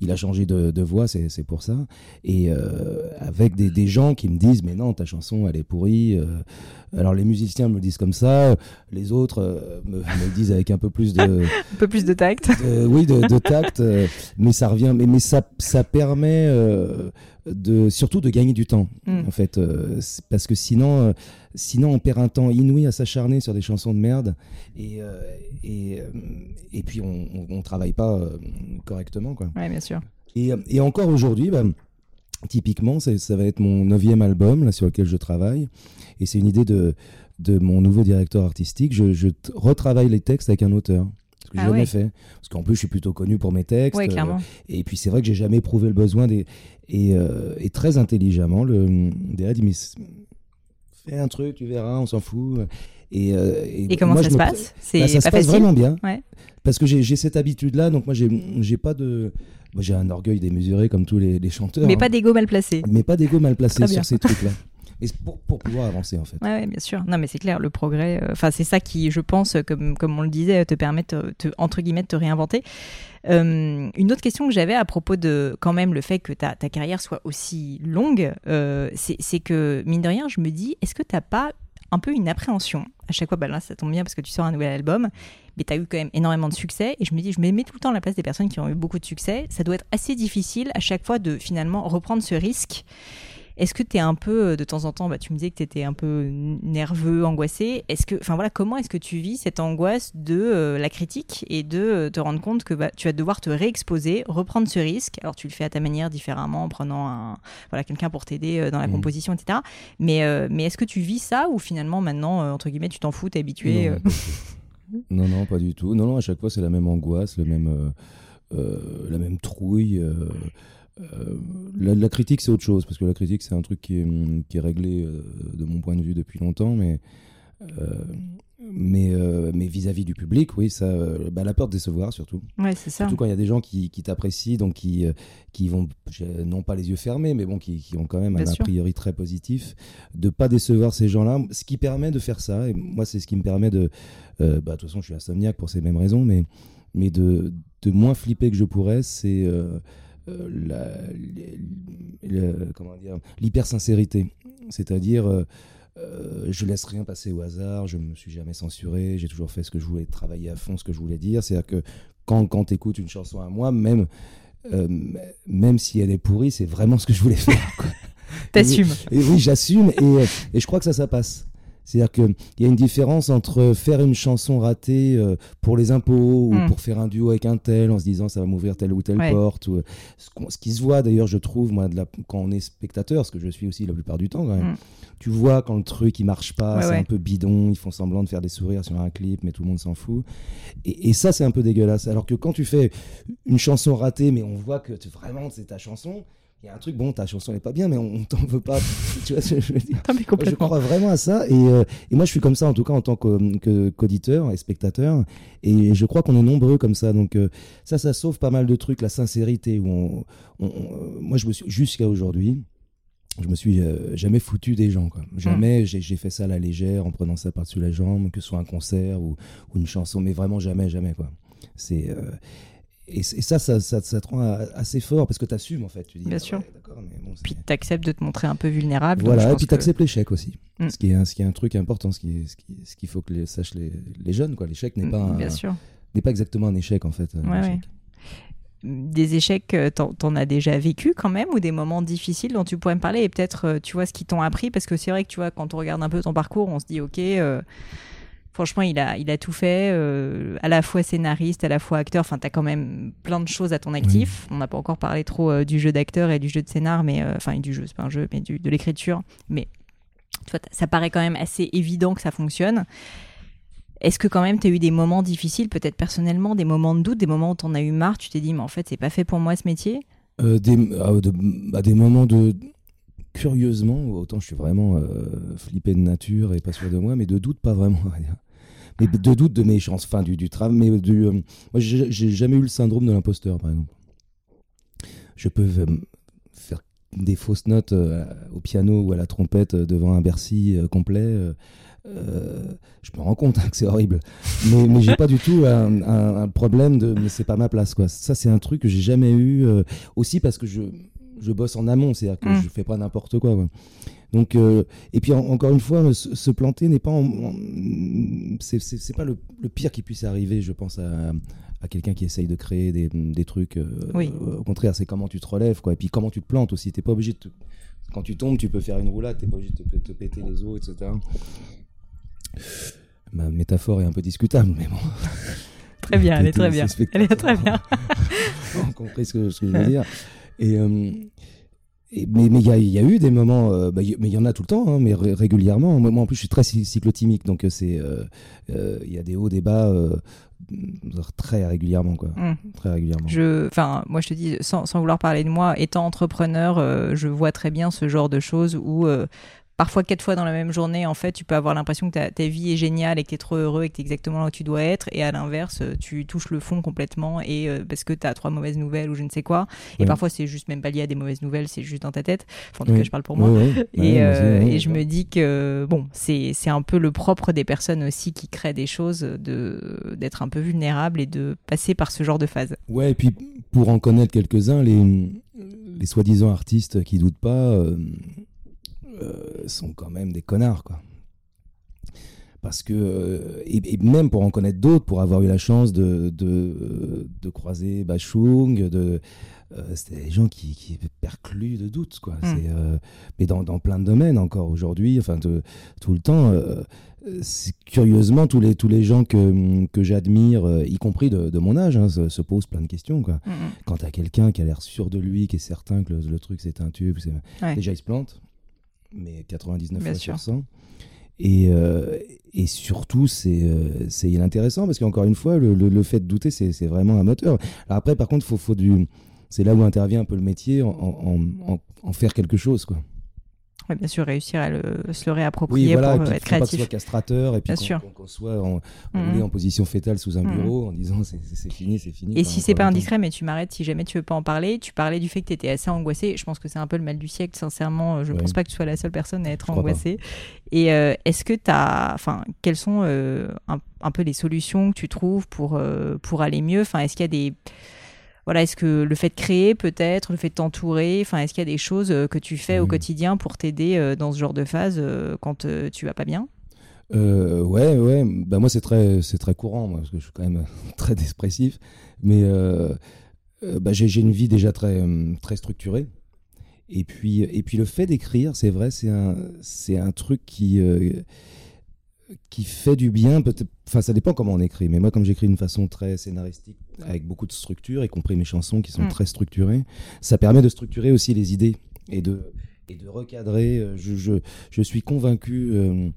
Il a changé de, de voix, c'est pour ça. Et euh, avec des, des, gens qui me disent, mais non, ta chanson, elle est pourrie. Alors les musiciens me le disent comme ça, les autres me, me, disent avec un peu plus de... un peu plus de tact. oui, de, de tact. mais ça revient, mais, mais ça, ça permet de surtout de gagner du temps mm. en fait euh, parce que sinon euh, sinon on perd un temps inouï à s'acharner sur des chansons de merde et euh, et, et, puis on, on, travaille pas correctement quoi ouais bien sûr et, et encore aujourd'hui bah, typiquement ça, ça, va être mon neuvième album là sur lequel je travaille et c'est une idée de de mon nouveau directeur artistique je, je retravaille les textes avec un auteur ce que j'ai ah jamais fait. Parce qu'en plus, je suis plutôt connu pour mes textes. et puis, c'est vrai que j'ai jamais éprouvé le besoin des, euh, et, très intelligemment, le DA dit Mais fais un truc, tu verras, on s'en fout. Et, euh, et, comment ça se passe? C'est bah, Ça se passe vraiment bien. Parce que j'ai cette habitude-là, donc moi, j'ai pas de. Moi, j'ai un orgueil démesuré comme tous les, chanteurs. Mais pas hein. d'ego mal placé. Mais pas d'ego mal placé sur ces trucs-là. Et pour, pour, pouvoir avancer en fait. Ouais, bien sûr. Non, mais c'est clair, le progrès. Euh, enfin, c'est ça qui, je pense, comme, comme on le disait, te permet te, entre guillemets de te réinventer. Euh, une autre question que j'avais à propos de quand même le fait que ta, ta carrière soit aussi longue, euh, c'est que mine de rien, je me dis, est-ce que tu n'as pas un peu une appréhension. À chaque fois, bah là ça tombe bien parce que tu sors un nouvel album, mais tu as eu quand même énormément de succès. Et je me dis, je me mets tout le temps à la place des personnes qui ont eu beaucoup de succès, ça doit être assez difficile à chaque fois de finalement reprendre ce risque est-ce que tu es un peu, euh, de temps en temps, bah, tu me disais que tu étais un peu nerveux, angoissé. Est-ce que, enfin voilà, comment est-ce que tu vis cette angoisse de euh, la critique et de euh, te rendre compte que bah, tu vas devoir te réexposer, reprendre ce risque? Alors tu le fais à ta manière différemment en prenant un, voilà, quelqu'un pour t'aider dans la mmh. composition, etc. Mais, mais est-ce que tu vis ça ou finalement maintenant, entre guillemets, tu t'en fous, t'es habitué non, non, pas du tout. Non, non, à chaque fois c'est la même angoisse, le même, la même trouille. Euh, la, critique, c'est autre chose, parce que la critique, c'est un truc qui est, qui est réglé euh, de mon point de vue depuis longtemps, mais euh, mais mais vis-à-vis du public, oui, ça, bah, la peur de décevoir surtout. Ouais, c'est ça. Surtout quand il y a des gens qui, qui t'apprécient, donc qui, qui vont, non pas les yeux fermés, mais bon, qui, qui ont quand même un a priori très positif, de pas décevoir ces gens-là, ce qui permet de faire ça. Et moi, c'est ce qui me permet de, bah, de toute façon, je suis insomniaque pour ces mêmes raisons, mais mais de, de moins flipper que je pourrais, c'est l'hypersincérité. C'est-à-dire, euh, euh, je laisse rien passer au hasard, je me suis jamais censuré, j'ai toujours fait ce que je voulais, travailler à fond ce que je voulais dire. C'est-à-dire que quand, quand tu écoutes une chanson à moi, même, même si elle est pourrie, c'est vraiment ce que je voulais faire. T'assumes. Et, oui, j'assume et, et, je crois que ça, ça passe. C'est-à-dire qu'il y a une différence entre faire une chanson ratée euh, pour les impôts ou hmm. pour faire un duo avec un tel en se disant ça va m'ouvrir telle ou telle porte. Ou, euh, ce, qui se voit d'ailleurs, je trouve, moi, de la, quand on est spectateur, ce que je suis aussi la plupart du temps quand même. Hmm. Tu vois quand le truc il marche pas, c'est un peu bidon, ils font semblant de faire des sourires sur un clip, mais tout le monde s'en fout. Et, et ça, c'est un peu dégueulasse. Alors que quand tu fais une chanson ratée, mais on voit que vraiment c'est ta chanson, il y a un truc, bon, ta chanson n'est pas bien, mais on, t'en veut pas. tu vois ce que je veux dire? Je crois vraiment à ça. Et, euh, et, moi, je suis comme ça, en tout cas, en tant qu'auditeur et spectateur. Et je crois qu'on est nombreux comme ça. Donc, euh, ça, ça sauve pas mal de trucs. La sincérité. Où on, moi, je me suis, jusqu'à aujourd'hui, je me suis euh, jamais foutu des gens. Quoi. Jamais j'ai fait ça à la légère, en prenant ça par-dessus la jambe, que ce soit un concert ou, ou, une chanson. Mais vraiment, jamais, jamais. quoi. C'est et, ça, ça, ça, ça, te rend assez fort parce que tu assumes en fait. Tu dis, Bien ah sûr. puis tu acceptes de te montrer un peu vulnérable. Voilà, et puis tu acceptes l'échec aussi. Mm. Ce, qui est un, ce qui est un truc important, ce qu'il ce qui, faut que les, sachent les, les jeunes. L'échec n'est mm, pas, n'est pas exactement un échec en fait. Des échecs, euh, t'en, en as déjà vécu quand même ou des moments difficiles dont tu pourrais me parler et peut-être, euh, tu vois, ce qui t'ont appris? Parce que c'est vrai que tu vois, quand on regarde un peu ton parcours, on se dit, ok. Euh, Franchement, il a, il a tout fait, euh, à la fois scénariste, à la fois acteur. Enfin, tu as quand même plein de choses à ton actif. On n'a pas encore parlé trop euh, du jeu d'acteur et du jeu de scénar, mais euh, enfin, du jeu, c'est pas un jeu, mais du, de l'écriture. Mais ça paraît quand même assez évident que ça fonctionne. Est-ce que quand même tu as eu des moments difficiles, peut-être personnellement, des moments de doute, des moments où tu en as eu marre, tu t'es dit, mais en fait, c'est pas fait pour moi ce métier? Des, ah, des moments de, curieusement, autant je suis vraiment flippé de nature et pas sûr de moi, mais de doute, pas vraiment mais de doute de mes chances, enfin du, du travail. Mais du, euh, moi, j'ai jamais eu le syndrome de l'imposteur, par exemple. Je peux euh, faire des fausses notes euh, au piano ou à la trompette devant un Bercy complet. je me rends compte hein, que c'est horrible, mais, mais j'ai pas du tout un, problème de mais c'est pas ma place quoi. Ça c'est un truc que j'ai jamais eu aussi parce que je, je bosse en amont, c'est-à-dire que mmh. je fais pas n'importe quoi. Donc, euh, et puis encore une fois, se, planter n'est pas, c'est pas le, pire qui puisse arriver. Je pense à, quelqu'un qui essaye de créer des, trucs. Euh, au contraire, c'est comment tu te relèves, quoi. Et puis comment tu te plantes aussi. T'es pas obligé de quand tu tombes, tu peux faire une roulade. T'es pas obligé de te, péter les os, etc. Ma métaphore est un peu discutable, mais bon. Très bien, elle est très bien. Elle est très bien. On a compris ce que, je veux dire. Et, euh, mais il y, a eu des moments, euh, bah, mais il y en a tout le temps, hein, mais régulièrement. Moi, en plus, je suis très cyclotimique, donc euh, c'est, il y a des hauts, des bas très régulièrement, quoi. Mmh. Très régulièrement. Je, enfin, moi, je te dis, sans, sans, vouloir parler de moi, étant entrepreneur, je vois très bien ce genre de choses où parfois quatre fois dans la même journée, en fait, tu peux avoir l'impression que ta, vie est géniale et que tu es trop heureux et que tu es exactement là où tu dois être. Et à l'inverse, tu touches le fond complètement et euh, parce que tu as trois mauvaises nouvelles ou je ne sais quoi. Et parfois, c'est juste même pas lié à des mauvaises nouvelles, c'est juste dans ta tête. en tout cas, je parle pour moi. et, euh, et je me dis que, bon, c'est un peu le propre des personnes aussi qui créent des choses, d'être un peu vulnérable et de passer par ce genre de phase. Ouais, et puis pour en connaître quelques-uns, les, les soi-disant artistes qui doutent pas. Euh, euh, sont quand même des connards, quoi. Parce que, euh, et, même pour en connaître d'autres, pour avoir eu la chance de, de, croiser Bachung, de, euh, c'était des gens qui, qui percluent de doutes, quoi. Mm. mais dans, dans, plein de domaines encore aujourd'hui, enfin tout le temps. curieusement, tous les, tous les gens que, que j'admire, y compris de, mon âge, hein, se, posent plein de questions. Quoi. Mm, mm. Quand tu as quelqu'un qui a l'air sûr de lui, qui est certain que le, truc c'est un tube, déjà il se plante mais 99 fois sur 100. Et, euh, et surtout, c'est euh, c'est intéressant parce qu'encore une fois, le, le, fait de douter, c'est vraiment un moteur. Alors après, par contre, faut, faut du... c'est là où intervient un peu le métier, en, en, en faire quelque chose. quoi bien sûr, réussir à le, se le réapproprier pour euh, être créatif. Pas que soit castrateur et puis qu'on soit en, mm. en, position fétale sous un mm. bureau en disant c'est fini, c'est fini. Et si c'est pas indiscret, mais tu m'arrêtes si jamais tu veux pas en parler. Tu parlais du fait que tu étais assez angoissé. Je pense que c'est un peu le mal du siècle, sincèrement. Je ne pense pas que tu sois la seule personne à être angoissée. Et euh, est-ce que tu as. Enfin, quelles sont euh, un, peu les solutions que tu trouves pour, pour aller mieux? Enfin, est-ce qu'il y a des voilà, est-ce que le fait de créer peut-être, le fait de t'entourer, enfin, est-ce qu'il y a des choses euh, que tu fais au mmh. quotidien pour t'aider euh, dans ce genre de phase euh, quand tu vas pas bien? Ouais, ouais. Bah moi c'est très, c'est très courant, moi, parce que je suis quand même très expressif. Mais bah, j'ai, une vie déjà très, très structurée. Et puis, et puis le fait d'écrire, c'est vrai, c'est un, c'est un truc qui qui fait du bien. Enfin, ça dépend comment on écrit. Mais moi, comme j'écris d'une façon très scénaristique, avec beaucoup de structure, y compris mes chansons qui sont mm. très structurées, ça permet de structurer aussi les idées et de, et de recadrer. Euh, je, je, je suis convaincu. Euh,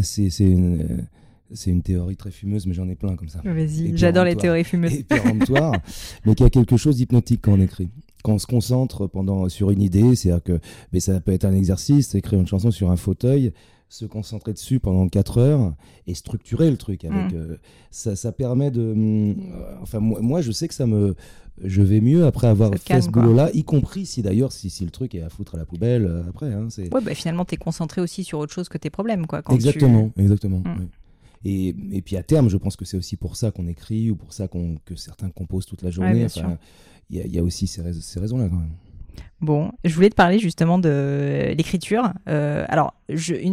c'est une. c'est une théorie très fumeuse, mais j'en ai plein comme ça. Vas-y, j'adore les théories fumeuses. Et mais qu'il y a quelque chose d'hypnotique quand on écrit. Quand on se concentre pendant, sur une idée, c'est-à-dire que mais ça peut être un exercice, écrire une chanson sur un fauteuil, se concentrer dessus pendant 4 heures et structurer le truc. Avec, mm. euh, ça, ça, permet de. Euh, enfin, moi, je sais que ça me. Je vais mieux après avoir fait ce boulot-là, y compris si d'ailleurs, si, si, le truc est à foutre à la poubelle euh, après. Hein, ouais, bah, finalement, tu es concentré aussi sur autre chose que tes problèmes. Quoi, exactement, exactement. Mm. et, et, puis à terme, je pense que c'est aussi pour ça qu'on écrit ou pour ça qu'on que certains composent toute la journée. Il y, y, a aussi ces, ces raisons-là quand même. Bon, je voulais te parler justement de l'écriture. Euh, alors,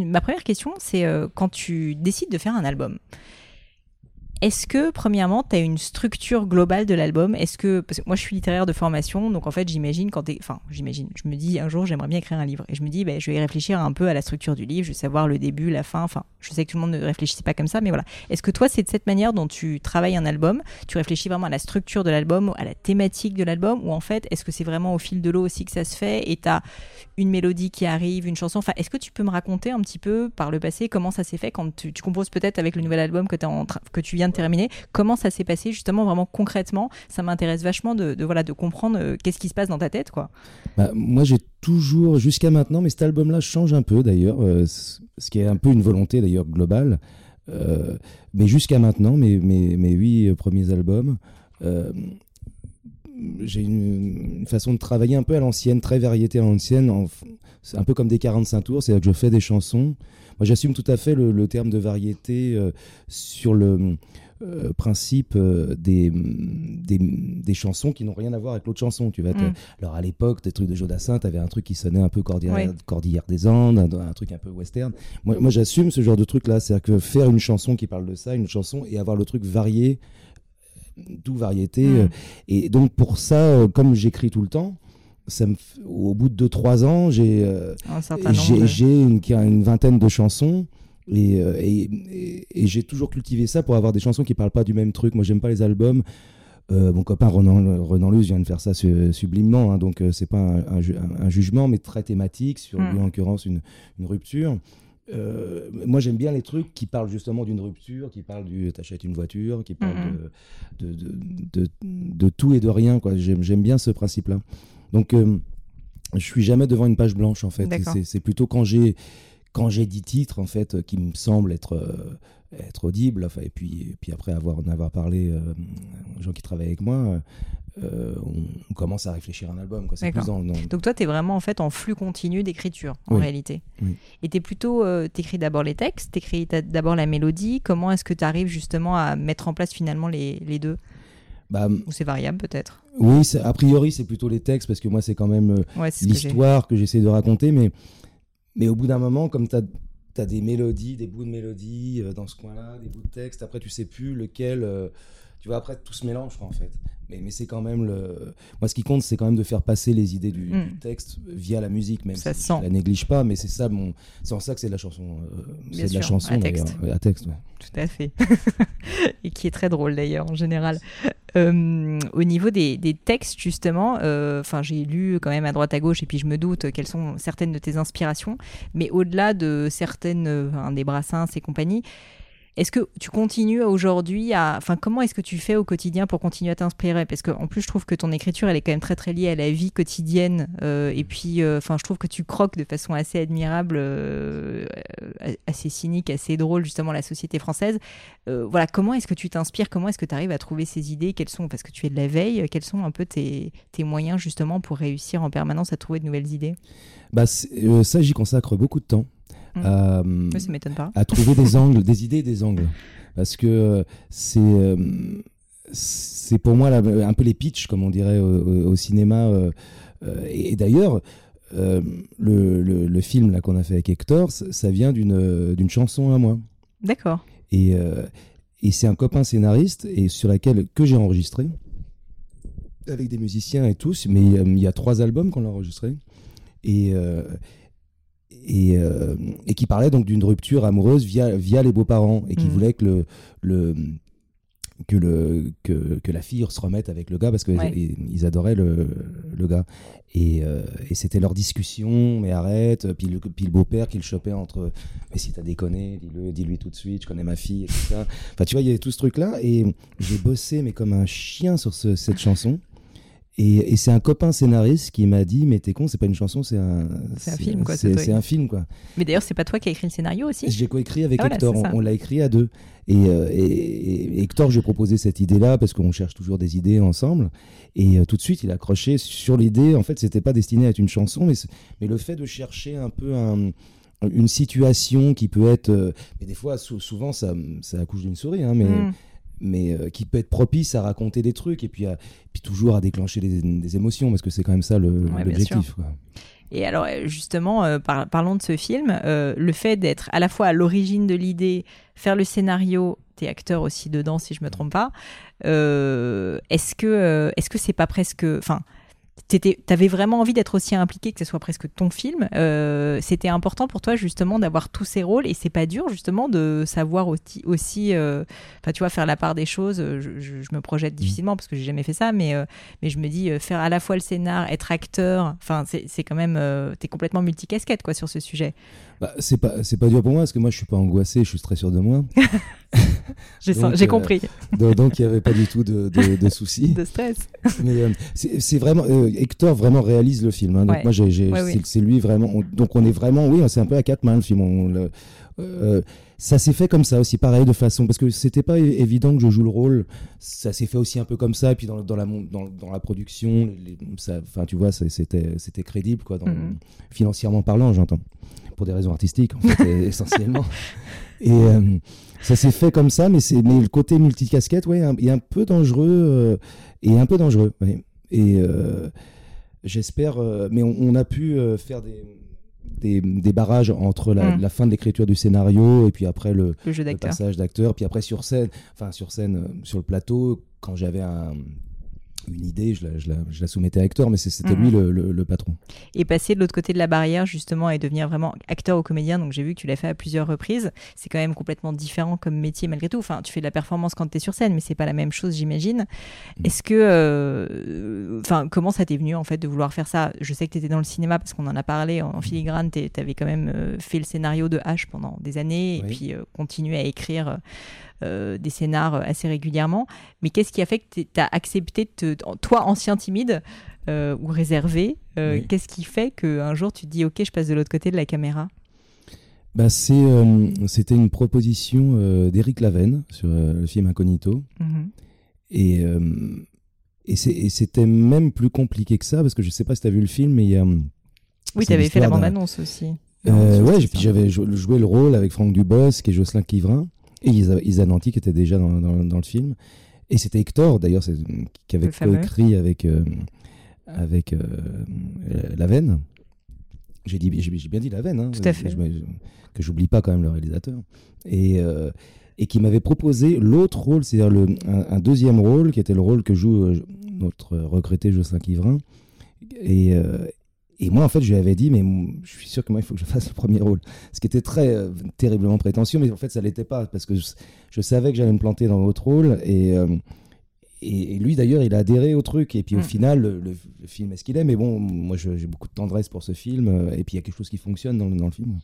ma première question, c'est euh, quand tu décides de faire un album. Est-ce que, premièrement, tu as une structure globale de l'album? Est-ce que. Parce que moi, je suis littéraire de formation, donc en fait, j'imagine quand tu Enfin, j'imagine. Je me dis, un jour, j'aimerais bien écrire un livre. Et je me dis, ben, je vais réfléchir un peu à la structure du livre, je vais savoir le début, la fin. Enfin, je sais que tout le monde ne réfléchit pas comme ça, mais voilà. Est-ce que toi, c'est de cette manière dont tu travailles un album? Tu réfléchis vraiment à la structure de l'album, à la thématique de l'album? Ou en fait, est-ce que c'est vraiment au fil de l'eau aussi que ça se fait? Et tu as une mélodie qui arrive, une chanson Enfin, est-ce que tu peux me raconter un petit peu par le passé comment ça s'est fait quand tu, composes peut-être avec le nouvel album que, que tu viens de terminer Comment ça s'est passé justement vraiment concrètement? Ça m'intéresse vachement de, voilà de comprendre euh, qu'est-ce qui se passe dans ta tête quoi. Bah, moi j'ai toujours jusqu'à maintenant, mais cet album-là change un peu d'ailleurs, euh, ce qui est un peu une volonté d'ailleurs globale. Euh, mais jusqu'à maintenant, mes, mes, mes huit premiers albums, j'ai une, façon de travailler un peu à l'ancienne, très variété à l'ancienne, c'est un peu comme des 45 tours, c'est-à-dire que je fais des chansons. Moi, j'assume tout à fait le, le terme de variété sur le euh, principe euh, des, des, des, chansons qui n'ont rien à voir avec l'autre chanson. Tu vas mm. Alors à l'époque, des trucs de Jodassin, tu avais un truc qui sonnait un peu Cordillère, Cordillère des Andes, un, truc un peu western. Moi, moi j'assume ce genre de truc-là. C'est-à-dire que faire une chanson qui parle de ça, une chanson, et avoir le truc varié, tout variété. Mm. Euh, et donc pour ça, comme j'écris tout le temps, ça me, au bout de 2-3 ans, j'ai j'ai une, une vingtaine de chansons. Euh, et, et, j'ai toujours cultivé ça pour avoir des chansons qui parlent pas du même truc. Moi, j'aime pas les albums. Euh, mon copain Renan, Renan Luz vient de faire ça sublimement, hein, donc euh, c'est pas un, jugement, mais très thématique, sur lui en l'occurrence une, une, rupture. Moi j'aime bien les trucs qui parlent justement d'une rupture, qui parlent du t'achètes une voiture, qui parlent de, de, de, de, tout et de rien. J'aime bien ce principe-là. Donc je suis jamais devant une page blanche en fait. C'est plutôt quand j'ai quand j'ai dit titres en fait qui me semblent être euh, être audibles enfin, et puis et puis après avoir en avoir parlé euh, aux gens qui travaillent avec moi euh, on, commence à réfléchir à un album quoi. Plus donc toi tu es vraiment en fait en flux continu d'écriture en réalité. Et tu plutôt t'écris d'abord les textes t'écris d'abord la mélodie. Comment est-ce que tu arrives justement à mettre en place finalement les, les deux? Bah, Ou c'est variable peut-être? Oui, a priori c'est plutôt les textes parce que moi c'est quand même l'histoire que j'essaie de raconter, mais mais au bout d'un moment, comme tu as, des mélodies, des bouts de mélodies euh, dans ce coin-là, des bouts de texte, après tu sais plus lequel. Tu vois, après tout se mélange en fait. Mais, mais c'est quand même le. Moi, ce qui compte, c'est quand même de faire passer les idées du, hmm. texte via la musique, même ça si sent. je la néglige pas. Mais c'est ça, mon... c'est en ça que c'est de la chanson. Euh, c'est de la chanson, à texte. À texte Tout à fait. Et qui est très drôle d'ailleurs, en général. Euh, au niveau des, textes, justement, euh, enfin, j'ai lu quand même à droite à gauche et puis je me doute quelles sont certaines de tes inspirations. Mais au-delà de certaines, euh, des Brassens et compagnie, est-ce que tu continues aujourd'hui à. Enfin, comment est-ce que tu fais au quotidien pour continuer à t'inspirer? Parce qu'en plus, je trouve que ton écriture, elle est quand même très, très liée à la vie quotidienne. Euh, et puis, euh, enfin, je trouve que tu croques de façon assez admirable, euh, assez cynique, assez drôle, justement, la société française. voilà, comment est-ce que tu t'inspires? Comment est-ce que tu arrives à trouver ces idées? Quelles sont, parce que tu es de la veille, quels sont un peu tes, tes moyens, justement, pour réussir en permanence à trouver de nouvelles idées? Bah, Ça, j'y consacre beaucoup de temps. Mmh. Euh, ça m'étonne pas. À trouver des angles, des idées, des angles. Parce que c'est euh, c'est pour moi un peu les pitchs, comme on dirait au, cinéma. Euh, et, d'ailleurs, le, le, film là qu'on a fait avec Hector, ça vient d'une d'une chanson à moi. D'accord. Et, et c'est un copain scénariste et sur laquelle que j'ai enregistré avec des musiciens et tous, mais il y a trois albums qu'on a enregistrés. Et, et, euh, et, qui parlait donc d'une rupture amoureuse via, via les beaux-parents et qui mm. voulait que le, le que, le, que, que, la fille se remette avec le gars parce qu'ils ils adoraient le, le gars. Et, euh, et c'était leur discussion, mais arrête. Puis le, puis le beau-père qui le chopait entre Mais si t'as déconné, dis-le, dis-lui tout de suite, je connais ma fille, etc. Enfin, tu vois, il y avait tout ce truc-là. Et j'ai bossé, mais comme un chien sur ce, cette chanson. Et, c'est un copain scénariste qui m'a dit Mais t'es con, c'est pas une chanson, c'est un, c'est un film, quoi. C'est un film, quoi. Mais d'ailleurs, c'est pas toi qui as écrit le scénario aussi J'ai coécrit avec ah, Hector, on, l'a écrit à deux. Euh, et, et, Hector, j'ai proposé cette idée-là parce qu'on cherche toujours des idées ensemble. Et euh, tout de suite, il a accroché sur l'idée. En fait, c'était pas destiné à être une chanson, mais, mais le fait de chercher un peu un une situation qui peut être, euh, mais des fois, souvent, ça, ça accouche d'une souris, hein, mais, mm. Mais euh, qui peut être propice à raconter des trucs et puis, puis toujours à déclencher des, émotions, parce que c'est quand même ça l'objectif. et alors justement, parlons de ce film, le fait d'être à la fois à l'origine de l'idée, faire le scénario, t'es acteur aussi dedans si je me trompe pas, est-ce que est-ce que c'est pas presque, enfin T'avais vraiment envie d'être aussi impliqué que ce soit presque ton film. Euh, c'était important pour toi justement d'avoir tous ces rôles et c'est pas dur justement de savoir aussi, aussi euh, enfin tu vois, faire la part des choses. Je, me projette mmh. difficilement parce que j'ai jamais fait ça, mais, euh, mais je me dis faire à la fois le scénar, être acteur, enfin c'est quand même, t'es complètement multicasquette quoi sur ce sujet. Bah, c'est pas c'est pas dur pour moi parce que moi je suis pas angoissé, je suis très sûr de moi. J'ai compris. donc il n'y avait pas du tout de, de, soucis. de stress. Mais c'est vraiment Hector vraiment réalise le film. Hein. donc moi, c'est lui vraiment. donc on est vraiment, oui, c'est un peu à quatre mains le film. Euh, ça s'est fait comme ça aussi, pareil de façon, parce que c'était pas évident que je joue le rôle. Ça s'est fait aussi un peu comme ça, et puis dans, la, dans, la production, enfin tu vois, c'était c'était crédible quoi, mm-hmm. financièrement parlant, j'entends, pour des raisons artistiques en fait, essentiellement. Et euh, ça s'est fait comme ça, mais c'est mais le côté multicasquette, ouais, est un peu dangereux euh, et un peu dangereux. Et j'espère. Euh, mais on, a pu euh, faire des, des, barrages entre mm. la, fin de l'écriture du scénario et puis après le, le passage d'acteur, puis après sur scène, enfin sur scène, euh, sur le plateau, quand j'avais un une idée, je la, je, la, je la, soumettais à Hector, mais c'était lui mhm. le, le, patron. Et passer de l'autre côté de la barrière, justement, et devenir vraiment acteur ou comédien, donc j'ai vu que tu l'as fait à plusieurs reprises, c'est quand même complètement différent comme métier malgré tout. Enfin, tu fais de la performance quand tu es sur scène, mais c'est pas la même chose, j'imagine. Mhm. Est-ce que. Euh, enfin, comment ça t'est venu, en fait, de vouloir faire ça? Je sais que tu étais dans le cinéma, parce qu'on en a parlé en, filigrane, tu avais quand même euh, fait le scénario de H pendant des années, et puis euh, continué à écrire. Euh, des scénars assez régulièrement. Mais qu'est-ce qui a fait que tu as accepté, toi, ancien timide euh, ou réservé, euh, qu'est-ce qui fait qu'un jour tu te dis, OK, je passe de l'autre côté de la caméra? Bah, C'était une proposition d'Éric Lavenne sur le film Incognito. Mhm. Et. Et c'était même plus compliqué que ça, parce que je sais pas si tu as vu le film, mais il y a. Oui, tu avais fait la bande-annonce aussi. Euh, ouais, puis j'avais joué le rôle avec Franck Dubosc et Jocelyn Quivrin. Et Isa, Nanty qui était déjà dans, dans, le film. Et c'était Hector, d'ailleurs, qui avait écrit avec, euh, avec euh, La Veine. J'ai bien dit La Veine. Hein, Tout à fait. que j'oublie pas quand même le réalisateur. Et, euh, et qui m'avait proposé l'autre rôle, c'est-à-dire un, un, deuxième rôle, qui était le rôle que joue notre regretté Jocelyn Quivrin. Et, et moi, en fait, je lui avais dit, mais je suis sûr que moi, il faut que je fasse le premier rôle. Ce qui était très euh, terriblement prétentieux, mais en fait, ça l'était pas, parce que je, savais que j'allais me planter dans l'autre rôle. Et, euh, et, lui, d'ailleurs, il a adhéré au truc. Et puis, au mm. final, le, film est ce qu'il est. Mais bon, moi, j'ai beaucoup de tendresse pour ce film. Euh, et puis, il y a quelque chose qui fonctionne dans, dans le film.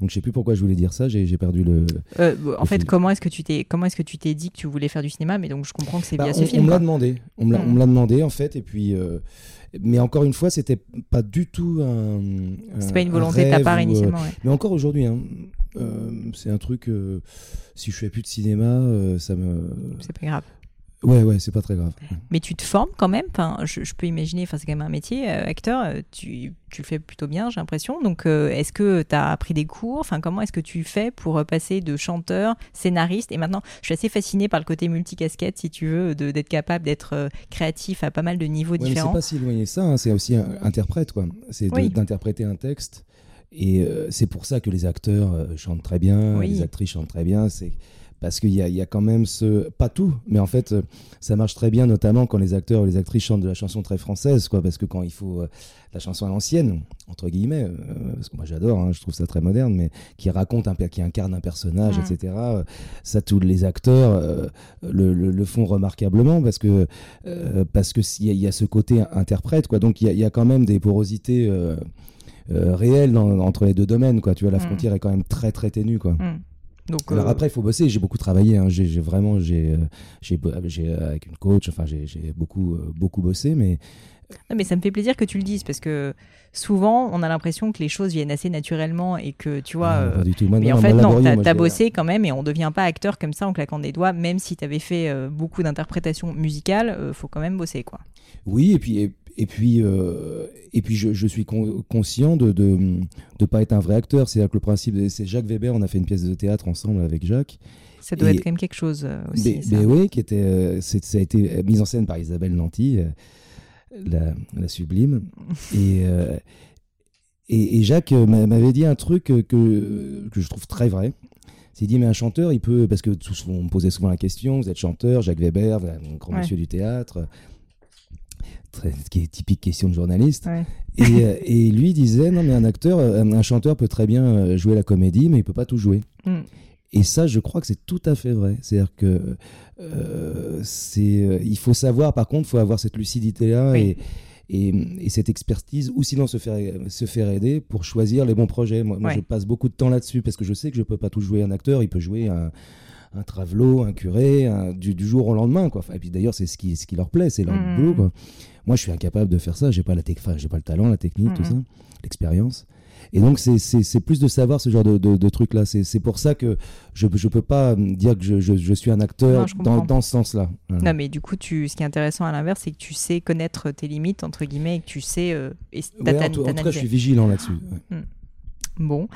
Donc je sais plus pourquoi je voulais dire ça, j'ai perdu le. Euh, en fait, comment est-ce que tu t'es comment est-ce que tu t'es dit que tu voulais faire du cinéma Mais donc je comprends que c'est bien bah, ce film. On me l'a demandé, on me l'a hmm. demandé en fait, et puis. Euh, mais encore une fois, c'était pas du tout un. C'est pas une volonté de ta part initialement. Ouais. Mais encore aujourd'hui, hein, euh, c'est un truc. si je fais plus de cinéma, ça me. C'est pas grave. Ouais, ouais, c'est pas très grave. Mais tu te formes quand même. Enfin, je, peux imaginer, enfin, c'est quand même un métier, euh, acteur, euh, tu, tu, le fais plutôt bien, j'ai l'impression. Donc, euh, est-ce que tu as appris des cours? Enfin, comment est-ce que tu fais pour passer de chanteur, scénariste Et maintenant, je suis assez fascinée par le côté multicasquette, si tu veux, d'être capable d'être créatif à pas mal de niveaux différents. C'est pas si éloigné ça, hein, c'est aussi interprète, quoi. C'est d'interpréter un texte. Et c'est pour ça que les acteurs chantent très bien, les actrices chantent très bien. C'est parce qu'il y, y a, quand même ce pas tout mais en fait ça marche très bien notamment quand les acteurs ou les actrices chantent de la chanson très française quoi parce que quand il faut euh, la chanson à l'ancienne entre guillemets euh, parce que moi j'adore hein, je trouve ça très moderne mais qui raconte un qui incarne un personnage mm. etc ça tous les acteurs euh, le, le, font remarquablement parce que parce que il y, a ce côté interprète quoi donc il y, y, a quand même des porosités réelles entre les deux domaines quoi tu vois la mm. frontière est quand même très très ténue quoi mm. Donc, Alors euh, après, il faut bosser. J'ai beaucoup travaillé. Hein. J'ai vraiment, j'ai, euh, j'ai, euh, avec une coach. Enfin, j'ai beaucoup, beaucoup bossé, mais. Non, mais ça me fait plaisir que tu le dises parce que souvent, on a l'impression que les choses viennent assez naturellement et que tu vois. pas du tout. mais en fait, non, t'as as bossé quand même et on devient pas acteur comme ça en claquant des doigts, même si tu avais fait beaucoup d'interprétations musicales, faut quand même bosser, quoi. Oui, et puis, et puis, euh, et puis je, suis conscient de ne de, pas être un vrai acteur. C'est-à-dire que le principe, c'est Jacques Weber, on a fait une pièce de théâtre ensemble avec Jacques. Ça doit être quand même quelque chose euh, aussi. Mais, oui, qui était, euh, ça a été mise en scène par Isabelle Nanty, la, la, sublime. et, et, Jacques m'avait dit un truc que, que je trouve très vrai. Il dit, mais un chanteur, il peut, parce que on me posait souvent la question, vous êtes chanteur, Jacques Weber, un grand monsieur du théâtre, qui est typique question de journaliste. Euh, et, lui disait non mais un acteur, euh, un, chanteur peut très bien euh, jouer la comédie, mais il peut pas tout jouer. Mm. Et ça, je crois que c'est tout à fait vrai. C'est-à-dire que c'est, il faut savoir, par contre, il faut avoir cette lucidité-là et, et, cette expertise, ou sinon se faire, se faire aider pour choisir les bons projets. Moi, je passe beaucoup de temps là-dessus parce que je sais que je peux pas tout jouer un acteur. Il peut jouer un un travelot, un curé, du, jour au lendemain. Quoi. et puis d'ailleurs, c'est ce qui, ce qui leur plaît, c'est leur mmh. boulot. Moi, je suis incapable de faire ça. J'ai pas la j'ai pas le talent, la technique, tout ça, l'expérience. Et donc, c'est plus de savoir ce genre de, de, trucs-là. C'est pour ça que je ne peux pas dire que je, je, suis un acteur dans, dans, ce sens-là. Non, mais du coup, tu, ce qui est intéressant à l'inverse, c'est que tu sais connaître tes limites, entre guillemets, et que tu sais. Euh, en, tout, cas, je suis vigilant là-dessus. Mmh. Bon,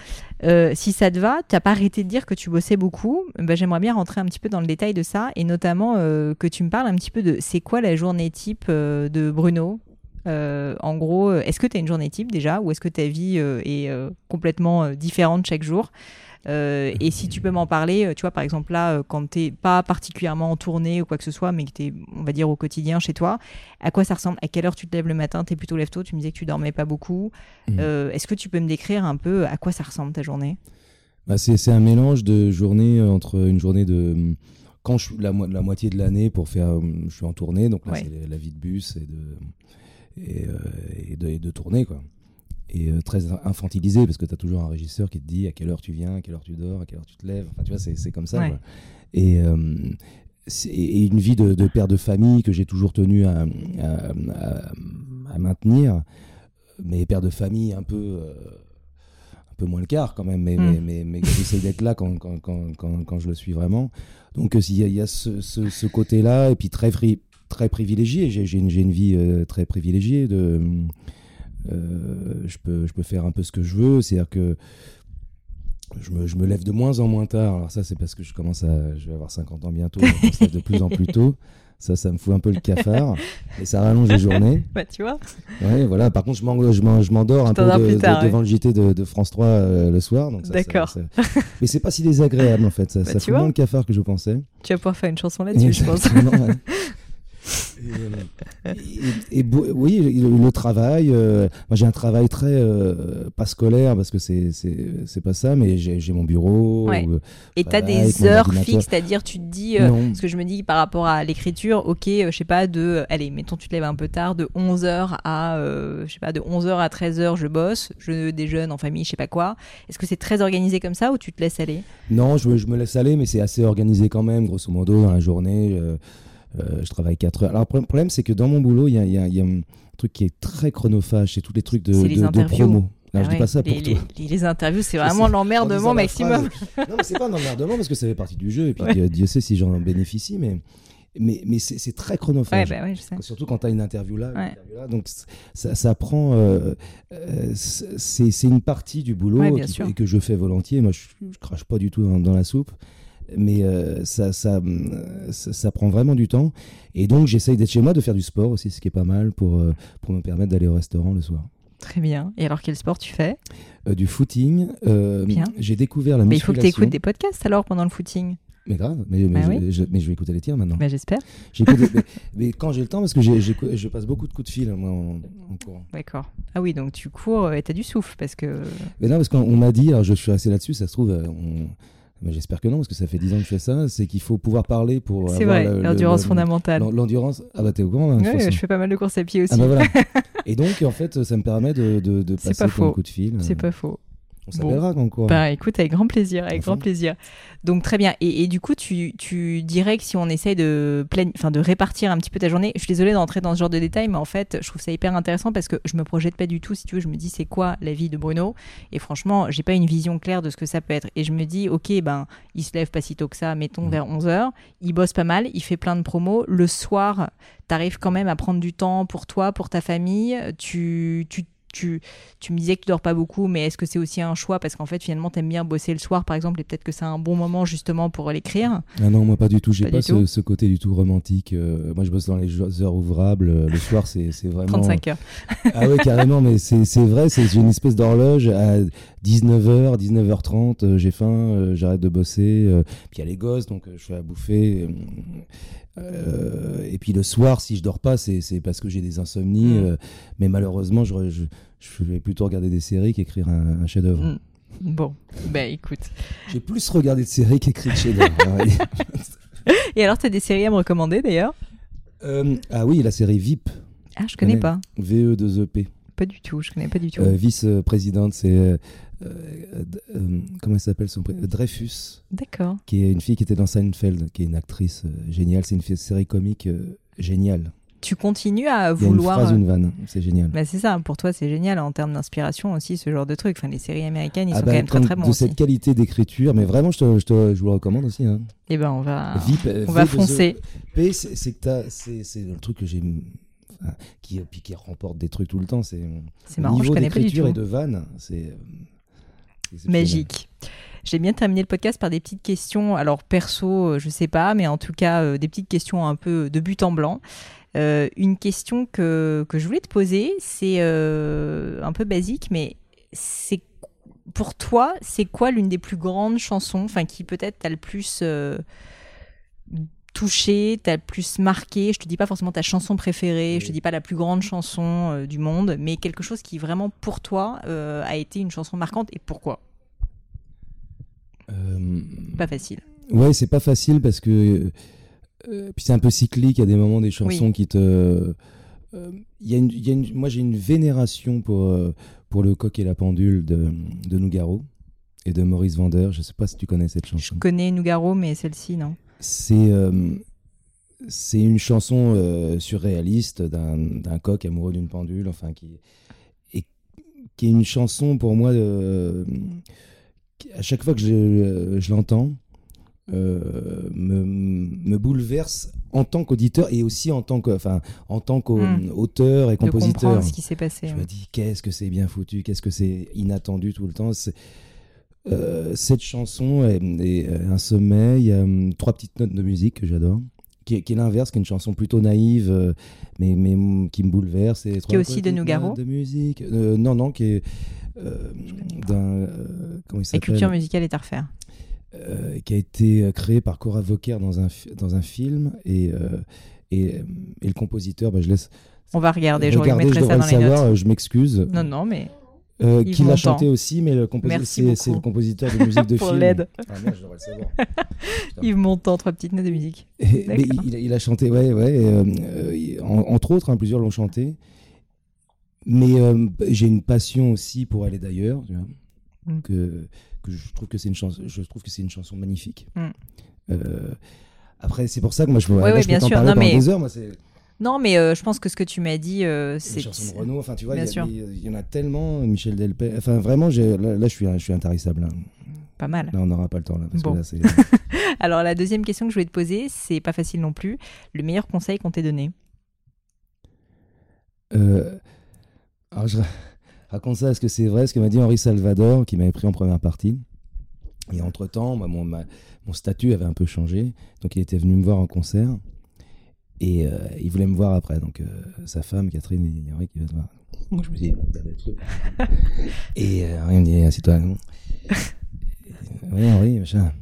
euh, si ça te va, tu n'as pas arrêté de dire que tu bossais beaucoup. Bah, J'aimerais bien rentrer un petit peu dans le détail de ça et notamment euh, que tu me parles un petit peu de c'est quoi la journée type euh, de Bruno. En gros, est-ce que tu as une journée type déjà ou est-ce que ta vie est complètement différente chaque jour? Euh, et si tu peux m'en parler, euh, tu vois, par exemple là, euh, quand tu n'es pas particulièrement en tournée ou quoi que ce soit, mais que tu es, on va dire, au quotidien chez toi, à quoi ça ressemble? À quelle heure tu te lèves le matin? Tu es plutôt lève-tôt, tu me disais que tu dormais pas beaucoup. Mmh. Est-ce que tu peux me décrire un peu à quoi ça ressemble ta journée? Bah c'est un mélange de journée entre une journée de quand je suis la, la moitié de l'année pour faire je suis en tournée donc là c'est la vie de bus et de et, et de, et de tourner quoi et euh, très infantilisé parce que tu as toujours un régisseur qui te dit à quelle heure tu viens, à quelle heure tu dors, à quelle heure tu te lèves. Enfin, tu vois, c'est comme ça. Et, euh, et, une vie de, père de famille que j'ai toujours tenu à, à, maintenir, mais père de famille un peu. Euh, un peu moins le quart quand même, mais, mm. mais, mais, j'essaie d'être là quand, quand, quand, quand, je le suis vraiment. Donc il y, y, a ce, ce, côté-là, et puis très, très privilégié, j'ai une, une, vie très privilégiée de, je, peux, je peux faire un peu ce que je veux. C'est-à-dire que je me, je me, lève de moins en moins tard. Alors ça, c'est parce que je commence à... Je vais avoir 50 ans bientôt, donc on se lève de plus en plus tôt. Ça, ça me fout un peu le cafard et ça rallonge les journées. Bah, tu vois. Ouais, voilà. Par contre, je m'endors un peu devant le JT de, France 3 euh, le soir. D'accord. Mais c'est pas si désagréable en fait. Ça, bah, ça fout moins le cafard que je pensais. Tu vas pouvoir faire une chanson là-dessus, je pense. Et, oui, le, travail. Euh, moi, j'ai un travail très euh, pas scolaire parce que c'est c'est pas ça, mais j'ai mon bureau. et tu as des heures fixes, c'est-à-dire tu te dis, euh, ce que je me dis par rapport à l'écriture, ok, je sais pas, de, allez, mettons, tu te lèves un peu tard, de 11h à, je sais pas, de 11h à 13h, je bosse, je déjeune en famille, je sais pas quoi. Est-ce que c'est très organisé comme ça ou tu te laisses aller? Non, je, je, me laisse aller, mais c'est assez organisé quand même, grosso modo, dans la journée. Euh, je travaille 4 heures. Alors, le problème, c'est que dans mon boulot, il y a, un truc qui est très chronophage, c'est tous les trucs de, de, promo. je dis pas ça pour les, toi. Les, interviews, c'est vraiment l'emmerdement maximum. non, mais c'est pas un emmerdement parce que ça fait partie du jeu et puis Dieu sait si j'en bénéficie, mais mais, mais c'est très chronophage. Ouais, bah je sais. Surtout quand tu as une interview là. là donc ça, ça prend. Euh, euh, c'est une partie du boulot et que je fais volontiers. Moi, je, je crache pas du tout dans la soupe mais euh, ça, ça, ça, prend vraiment du temps. Et donc, j'essaye d'être chez moi, de faire du sport aussi, ce qui est pas mal pour, euh, pour me permettre d'aller au restaurant le soir. Très bien. Et alors, quel sport tu fais? Euh, Du footing. J'ai découvert la musculation. Mais il faut que tu écoutes des podcasts alors pendant le footing. Mais grave, mais, mais, bah je, mais, je, vais écouter les tiens maintenant. Bah, J'espère. mais, quand j'ai le temps, parce que je passe beaucoup de coups de fil moi, en, courant. D'accord. Ah oui, donc tu cours et tu as du souffle parce que. Mais non, parce qu'on m'a dit, alors je suis assez là-dessus, ça se trouve, on, mais j'espère que non, parce que ça fait 10 ans que je fais ça. C'est qu'il faut pouvoir parler pour. C'est vrai, l'endurance fondamentale. L'endurance. Ah bah t'es au courant hein, Je fais pas mal de courses à pied aussi. Ah bah voilà. Et donc, en fait, ça me permet de, de, de passer un coup de fil. C'est pas faux. On s'appellera quand quoi. Bah écoute, avec grand plaisir, avec grand plaisir. Donc très bien. Et, du coup, tu, tu, dirais que si on essaye de, enfin, de répartir un petit peu ta journée, je suis désolée d'entrer dans ce genre de détails, mais en fait, je trouve ça hyper intéressant parce que je me projette pas du tout, si tu veux, je me dis c'est quoi la vie de Bruno? Et franchement, j'ai pas une vision claire de ce que ça peut être. Et je me dis, ok, ben, il se lève pas si tôt que ça, mettons mmh. vers 11h, il bosse pas mal, il fait plein de promos. Le soir, tu arrives quand même à prendre du temps pour toi, pour ta famille, tu, tu tu, tu me disais que tu dors pas beaucoup, mais est-ce que c'est aussi un choix Parce qu'en fait, finalement, tu aimes bien bosser le soir, par exemple, et peut-être que c'est un bon moment justement pour l'écrire? Ah non, moi pas du tout. J'ai pas, pas ce, côté du tout romantique. Euh, moi, je bosse dans les heures ouvrables. Le soir, c'est vraiment. 35 heures. ah oui, carrément, mais c'est vrai. C'est une espèce d'horloge à 19h, 19h30. j'ai faim, euh, j'arrête de bosser. Euh, puis il y a les gosses, donc je fais à bouffer. Euh, et puis le soir, si je dors pas, c'est parce que j'ai des insomnies. Mm. Euh, mais malheureusement, je, je, vais plutôt regarder des séries qu'écrire un, chef-d'œuvre. Mm. Bon, ben écoute. J'ai plus regardé de séries qu'écrit de chef-d'œuvre. et alors, tu as des séries à me recommander d'ailleurs? Euh, Ah oui, la série VIP. Ah, je connais, connais pas. VE2EP. Pas du tout, je connais pas du tout. Vice-présidente, c'est euh, euh, comment elle s'appelle son Dreyfus. D'accord. Qui est une fille qui était dans Seinfeld, qui est une actrice euh, géniale. C'est une série comique géniale. Tu continues à vouloir. Il y a une phrase, une vanne, c'est génial. Bah c'est ça, pour toi c'est génial en termes d'inspiration aussi, ce genre de truc. Enfin, les séries américaines, ils ah sont bah, quand même très très bons. De cette qualité d'écriture, mais vraiment, je, te, je, te, je vous le recommande aussi. Hein. Eh ben, on va, on va foncer. P, c'est le truc que j'ai qui, qui remporte des trucs tout le temps. C'est marrant, je connais pas du tout. et de vanne, c'est Magique. J'ai bien terminé le podcast par des petites questions, alors perso, euh, je sais pas, mais en tout cas euh, des petites questions un peu de but en blanc. Euh, une question que, que, je voulais te poser, c'est un peu basique, mais c'est pour toi, c'est quoi l'une des plus grandes chansons, enfin qui peut-être t'a le plus touché, t'a le plus marqué Je te dis pas forcément ta chanson préférée, je te dis pas la plus grande chanson du monde, mais quelque chose qui vraiment pour toi a été une chanson marquante et pourquoi? Euh, pas facile. Ouais, c'est pas facile parce que. Euh, puis c'est un peu cyclique, il y a des moments des chansons qui te. Euh, y a une, y a une, moi j'ai une vénération pour, pour le coq et la pendule de, de Nougaro et de Maurice Vander. Je sais pas si tu connais cette chanson. Je connais Nougaro, mais celle-ci, non C'est c'est une chanson surréaliste d'un coq amoureux d'une pendule, enfin qui, et, qui est une chanson pour moi à chaque fois que je, je l'entends, euh, me, me, bouleverse en tant qu'auditeur et aussi en tant que, enfin, en tant qu'auteur hmm. et compositeur. De ce qui s'est passé. Je me dis qu'est-ce que c'est bien foutu, qu'est-ce que c'est inattendu tout le temps. Euh, cette chanson est, un sommeil, il y a hum, trois petites notes de musique que j'adore. Qui est, l'inverse, qui est une chanson plutôt naïve, euh, mais, mais qui me bouleverse. Et qui est aussi de Nougaro De musique. non, non, qui est euh, d'un. Euh, comment il culture musicale est à refaire. Euh, qui a été créé par Cora Vauquer dans un, dans un film et, et, et, le compositeur, bah, je laisse. On va regarder, je remettrai ça dans les savoir, notes. Je m'excuse. Non, non, mais. Euh, qui l'a chanté aussi, mais le compositeur, c'est, le compositeur de musique de Pour film. l'aide. Ah, moi, je devrais le savoir. Yves Montand, trois petites notes de musique. mais il, il, a chanté, ouais, ouais. Euh, entre autres, hein, plusieurs l'ont chanté. Mais euh, j'ai une passion aussi pour aller d'ailleurs, mm. que, que je trouve que c'est une chanson, je trouve que c'est une chanson magnifique. Mm. Euh, après, c'est pour ça que moi je, ouais, ouais, je bien peux sûr. parler non, mais... des heures. Moi, non, mais euh, je pense que ce que tu m'as dit, c'est. Une chanson de Renault, enfin, tu vois, il y, en a tellement, Michel Delpech. Enfin, vraiment, là, là, je, suis, je suis intarissable. Hein. Pas mal. Là, on n'aura pas le temps. Là, parce bon. que là, Alors, la deuxième question que je voulais te poser, c'est pas facile non plus. Le meilleur conseil qu'on t'ait donné? Euh, alors je raconte ça, est-ce que c'est vrai ce que m'a dit Henri Salvador, qui m'avait pris en première partie Et entre-temps, bah, mon, mon, statut avait un peu changé, donc il était venu me voir en concert, et euh, il voulait me voir après. Donc euh, sa femme, Catherine, il y Henri qui va te voir. Moi je me dis, il a et euh, Henri me dit, assieds-toi. oui, Henri, machin,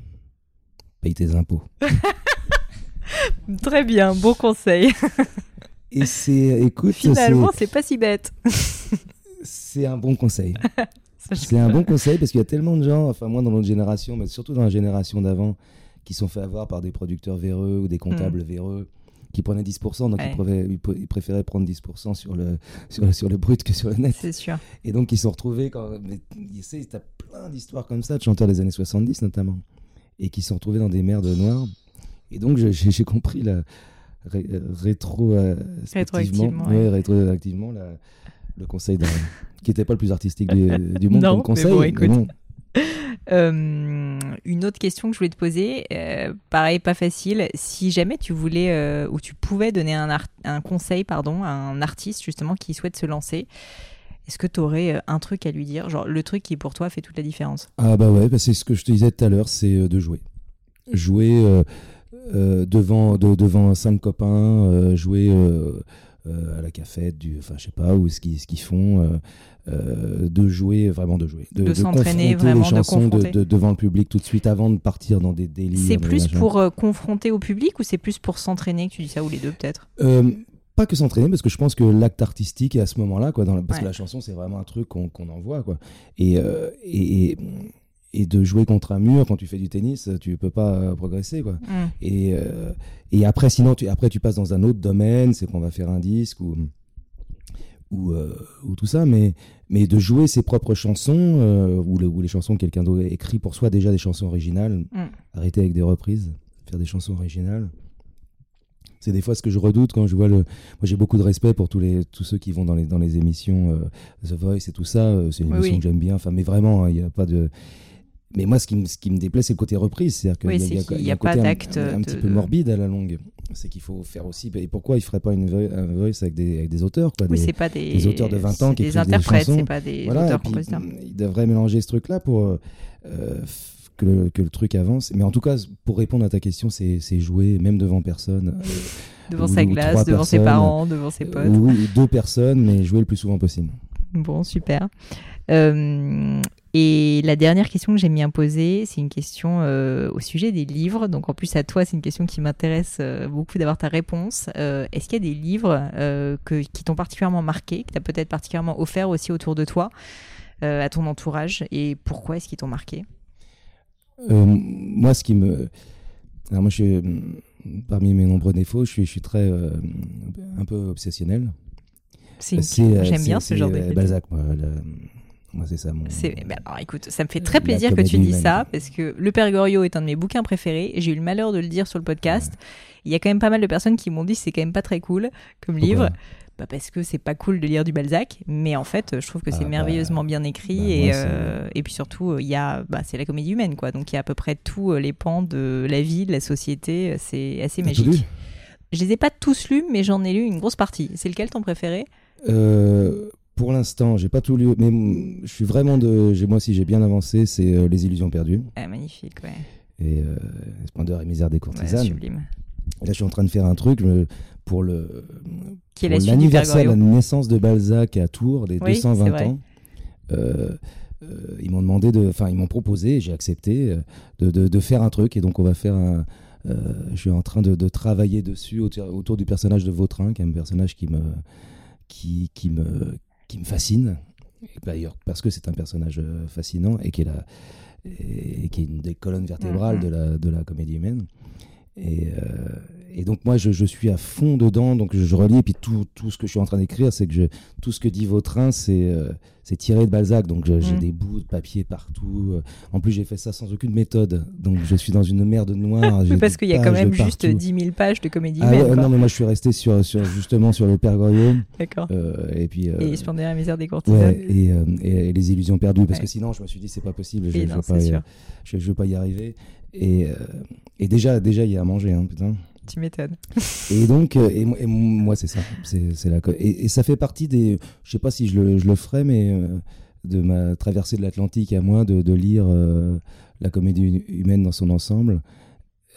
paye tes impôts. Très bien, beau conseil. Et c'est, écoute, finalement, c'est pas si bête. c'est un bon conseil. c'est un bon conseil parce qu'il y a tellement de gens, enfin moi dans notre génération, mais surtout dans la génération d'avant, qui sont fait avoir par des producteurs véreux ou des comptables mm. véreux qui prenait 10%, donc Ouais. ils, préféraient, ils prendre 10% sur le, sur, sur le brut que sur le net. C'est sûr. Et donc, ils se sont retrouvés quand. Mais, tu sais, t'as plein d'histoires comme ça, de chanteurs des années 70 notamment, et qui se sont retrouvés dans des merdes noires. Et donc, j'ai compris la. ré- rétro. euh, Rétroactivement, ouais, ouais. rétroactivement, la- le conseil d'un. qui n'était pas le plus artistique du, du monde Non, comme mais conseil. mais écoute. bon. Euh, une autre question que je voulais te poser, euh, pareil, pas facile. Si jamais tu voulais euh, ou tu pouvais donner un, un conseil pardon, à un artiste justement qui souhaite se lancer, est-ce que tu aurais un truc à lui dire? Genre le truc qui pour toi fait toute la différence Ah bah ouais, bah c'est ce que je te disais tout à l'heure, c'est de jouer. Jouer devant, de- devant cinq copains, jouer à la cafette, du, enfin je sais pas, ou ce qu'ils qu'ils font, euh, de jouer, vraiment de jouer. De s'entraîner, confronter vraiment, les de chansons de- de- devant le public tout de suite avant de partir dans des délires. C'est plus pour euh, confronter au public ou c'est plus pour s'entraîner que tu dis ça ou les deux peut-être? Euh, pas que s'entraîner, parce que je pense que l'acte artistique est à ce moment-là, quoi, dans la- parce Ouais. que la chanson, c'est vraiment un truc qu'on qu'on envoie, quoi. Et, et, et, et de jouer contre un mur quand tu fais du tennis, tu peux pas progresser, quoi. Hmm. Et, et après, sinon, tu, après, tu passes dans un autre domaine, c'est qu'on va faire un disque ou, ou, euh, ou tout ça, mais, mais de jouer ses propres chansons, euh, ou, le- ou les chansons que quelqu'un d'autre écrit pour soi, déjà des chansons originales, Mm. arrêter avec des reprises, faire des chansons originales. C'est des fois ce que je redoute quand je vois le. Moi, j'ai beaucoup de respect pour tous, les, tous ceux qui vont dans les, dans les émissions euh, The Voice et tout ça. euh, C'est une Oui, émission oui. que j'aime bien. Enfin, mais vraiment, hein, il n'y a pas de. Mais moi, ce qui me, ce qui me déplaît, c'est le côté reprise. C'est-à-dire qu'il Oui, y a, y y un pas un- d'acte un, de- petit peu morbide à la longue. C'est qu'il faut faire aussi. Et pourquoi il ne ferait pas une un voice avec des, avec des auteurs quoi, Oui, des- pas des, des auteurs de 20 ans qui écrivent des interprètes, c'est pas des Voilà, et puis, auteurs-compositeurs. il devrait mélanger ce truc-là pour euh, euh, que, le, que le truc avance. Mais en tout cas, pour répondre à ta question, c'est jouer, même devant personne. euh, Devant ou- sa glace, devant ses parents, devant ses potes. ou, ou deux personnes, mais jouer le plus souvent possible. Bon, super. Euh, et la dernière question que j'aime bien poser, c'est une question euh, au sujet des livres. Donc en plus à toi, c'est une question qui m'intéresse euh, beaucoup d'avoir ta réponse. Euh, Est-ce qu'il y a des livres que, qui t'ont particulièrement marqué, que tu as peut-être particulièrement offert aussi autour de toi, à ton entourage, et pourquoi est-ce qu'ils t'ont marqué? Moi, ce qui me. Alors, moi, je suis. Parmi mes nombreux défauts, je suis, je suis très. un peu obsessionnel. C'est une- J'aime bien ce genre d'écriture. Balzac, moi. le- Moi, c'est ça mon. C'est- ben alors écoute, ça me fait très La plaisir que tu dis humaine. ça parce que Le Père Goriot est un de mes bouquins préférés j'ai eu le malheur de le dire sur le podcast. Il y a quand même pas mal de personnes qui m'ont dit que c'est quand même pas très cool comme Pourquoi livre. Bah parce que c'est pas cool de lire du Balzac, mais en fait, je trouve que Ah c'est bah, merveilleusement bien écrit bah, et, euh, et puis surtout, il y a, bah, c'est la comédie humaine quoi. Donc il y a à peu près tous euh, les pans de la vie, de la société. C'est assez magique. Je les ai pas tous lus, mais j'en ai lu une grosse partie. C'est lequel ton préféré? Euh, pour l'instant, j'ai pas tout lu, mais je suis vraiment de. Moi aussi, j'ai bien avancé. C'est euh, Les Illusions perdues ah, Magnifique, ouais. et euh, Splendeur et misère des Ouais, courtisanes. sublime. Là, je suis en train de faire un truc pour le pour l'anniversaire de la naissance de Balzac à Tours, des Oui, 220 c'est vrai. ans. Euh, euh, ils m'ont demandé de, enfin, ils m'ont proposé, j'ai accepté de, de, de faire un truc, et donc on va faire un. je suis en train de, de travailler dessus autour, autour du personnage de Vautrin, qui est un personnage qui me, qui, qui me, qui me fascine. D'ailleurs, parce que c'est un personnage euh, fascinant et qui est, la, et qui est une des colonnes vertébrales Mhm. de, la, de la comédie humaine. Et, euh, et donc moi, je, je suis à fond dedans, donc je, je relis, et puis tout, tout ce que je suis en train d'écrire, c'est que je, tout ce que dit Vautrin, c'est euh, c'est tiré de Balzac, donc j'ai Mhm. des bouts de papier partout. euh. En plus, j'ai fait ça sans aucune méthode, donc je suis dans une merde noire. parce qu'il y a quand même juste partout. 10 000 pages de comédie Ah ouais, non, mais moi je suis resté sur, sur justement sur le Père Goriot, D'accord. euh, et puis... euh, Et Splendeur et la misère des. Ouais, et, euh, et- et les illusions perdues, parce que sinon je me suis dit c'est pas possible, je, non, vais pas, y- je, vais pas y arriver. Et, et déjà, déjà il y a à manger, hein, putain. Tu m'étonnes. Et donc, euh, et, moi- et moi c'est ça, c'est la et, et ça fait partie des, je sais pas si je le, je le ferai, mais euh, de ma traversée de l'Atlantique à moi, de, de lire euh, la comédie hu- humaine dans son ensemble.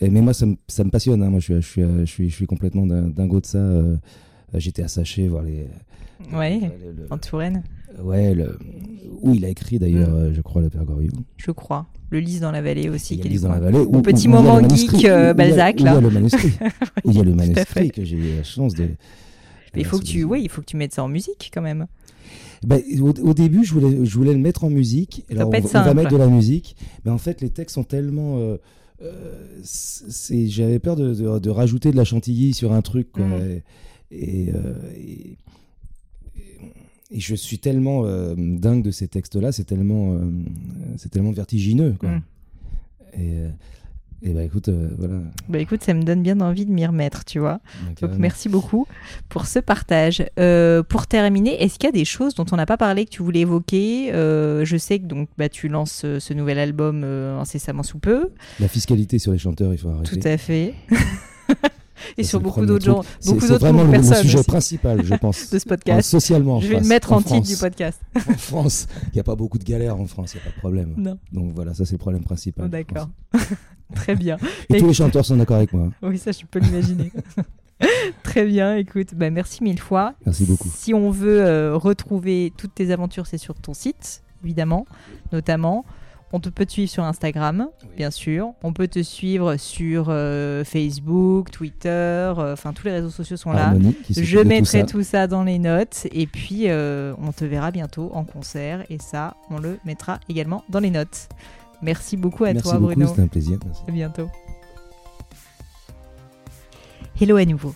Et, mais moi ça me, ça me passionne, hein. moi je suis, je suis, je suis, je suis complètement din- dingo de ça. euh, J'étais à Saché voir les. Ouais, le- le- en Touraine, Ouais, le... où il a écrit d'ailleurs, Mm. euh, je crois, le Père Goriot. je crois. Le Lys dans la vallée aussi. Il y a du dans la vallée. Où- petit où moment geek, euh, Balzac, où Il y a le manuscrit. où il y a le manuscrit que j'ai eu la chance de. Mais il faut que tu, oui oui, il faut que tu mettes ça en musique quand même. Bah, au, au début, je voulais, je voulais le mettre en musique. Ça Alors, peut on, on va mettre de la musique. Mais en fait, les textes sont tellement. euh, c'est, j'avais peur de, de, rajouter de la chantilly sur un truc. Quoi, mm. et, et, et, je suis tellement dingue de ces textes-là, c'est tellement, c'est tellement vertigineux. Quoi. Mm. Et, et bah écoute, euh, voilà. Bah écoute, ça me donne bien envie de m'y remettre, tu vois. Donc merci beaucoup pour ce partage. Euh, pour terminer, est-ce qu'il y a des choses dont on n'a pas parlé que tu voulais évoquer? Euh, Je sais que donc bah, tu lances ce nouvel album incessamment sous peu. La fiscalité sur les chanteurs, il faut arrêter. Tout à fait. et sur beaucoup d'autres gens, beaucoup d'autres personnes. C'est vraiment le sujet principal, je pense. de ce podcast. socialement, je vais le mettre en, titre du podcast. en France, il n'y a pas beaucoup de galères en France, il n'y a pas de problème. Non. Donc voilà, ça c'est le problème principal. D'accord. Très bien. Et, tous les chanteurs sont d'accord avec moi. Oui, ça je peux l'imaginer. Très bien, écoute, bah, merci mille fois. Merci beaucoup. Si on veut euh, retrouver toutes tes aventures, c'est sur ton site, évidemment, notamment. On te peut te suivre sur Instagram, bien sûr. On peut te suivre sur euh, Facebook, Twitter, euh, enfin tous les réseaux sociaux sont là. Je mettrai tout ça. dans les notes et puis euh, on te verra bientôt en concert et ça, on le mettra également dans les notes. Merci beaucoup à toi, beaucoup, Bruno. C'était un plaisir. Merci. À bientôt. Hello à nouveau.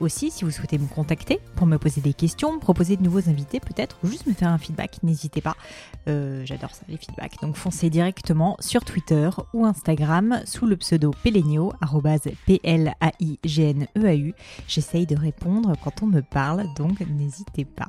Aussi, si vous souhaitez me contacter pour me poser des questions, proposer de nouveaux invités peut-être, ou juste me faire un feedback, n'hésitez pas. Euh, j'adore ça, les feedbacks. Donc foncez directement sur Twitter ou Instagram sous le pseudo Pelenio, P-L-A-I-G-N-E-A-U. J'essaye de répondre quand on me parle, donc n'hésitez pas.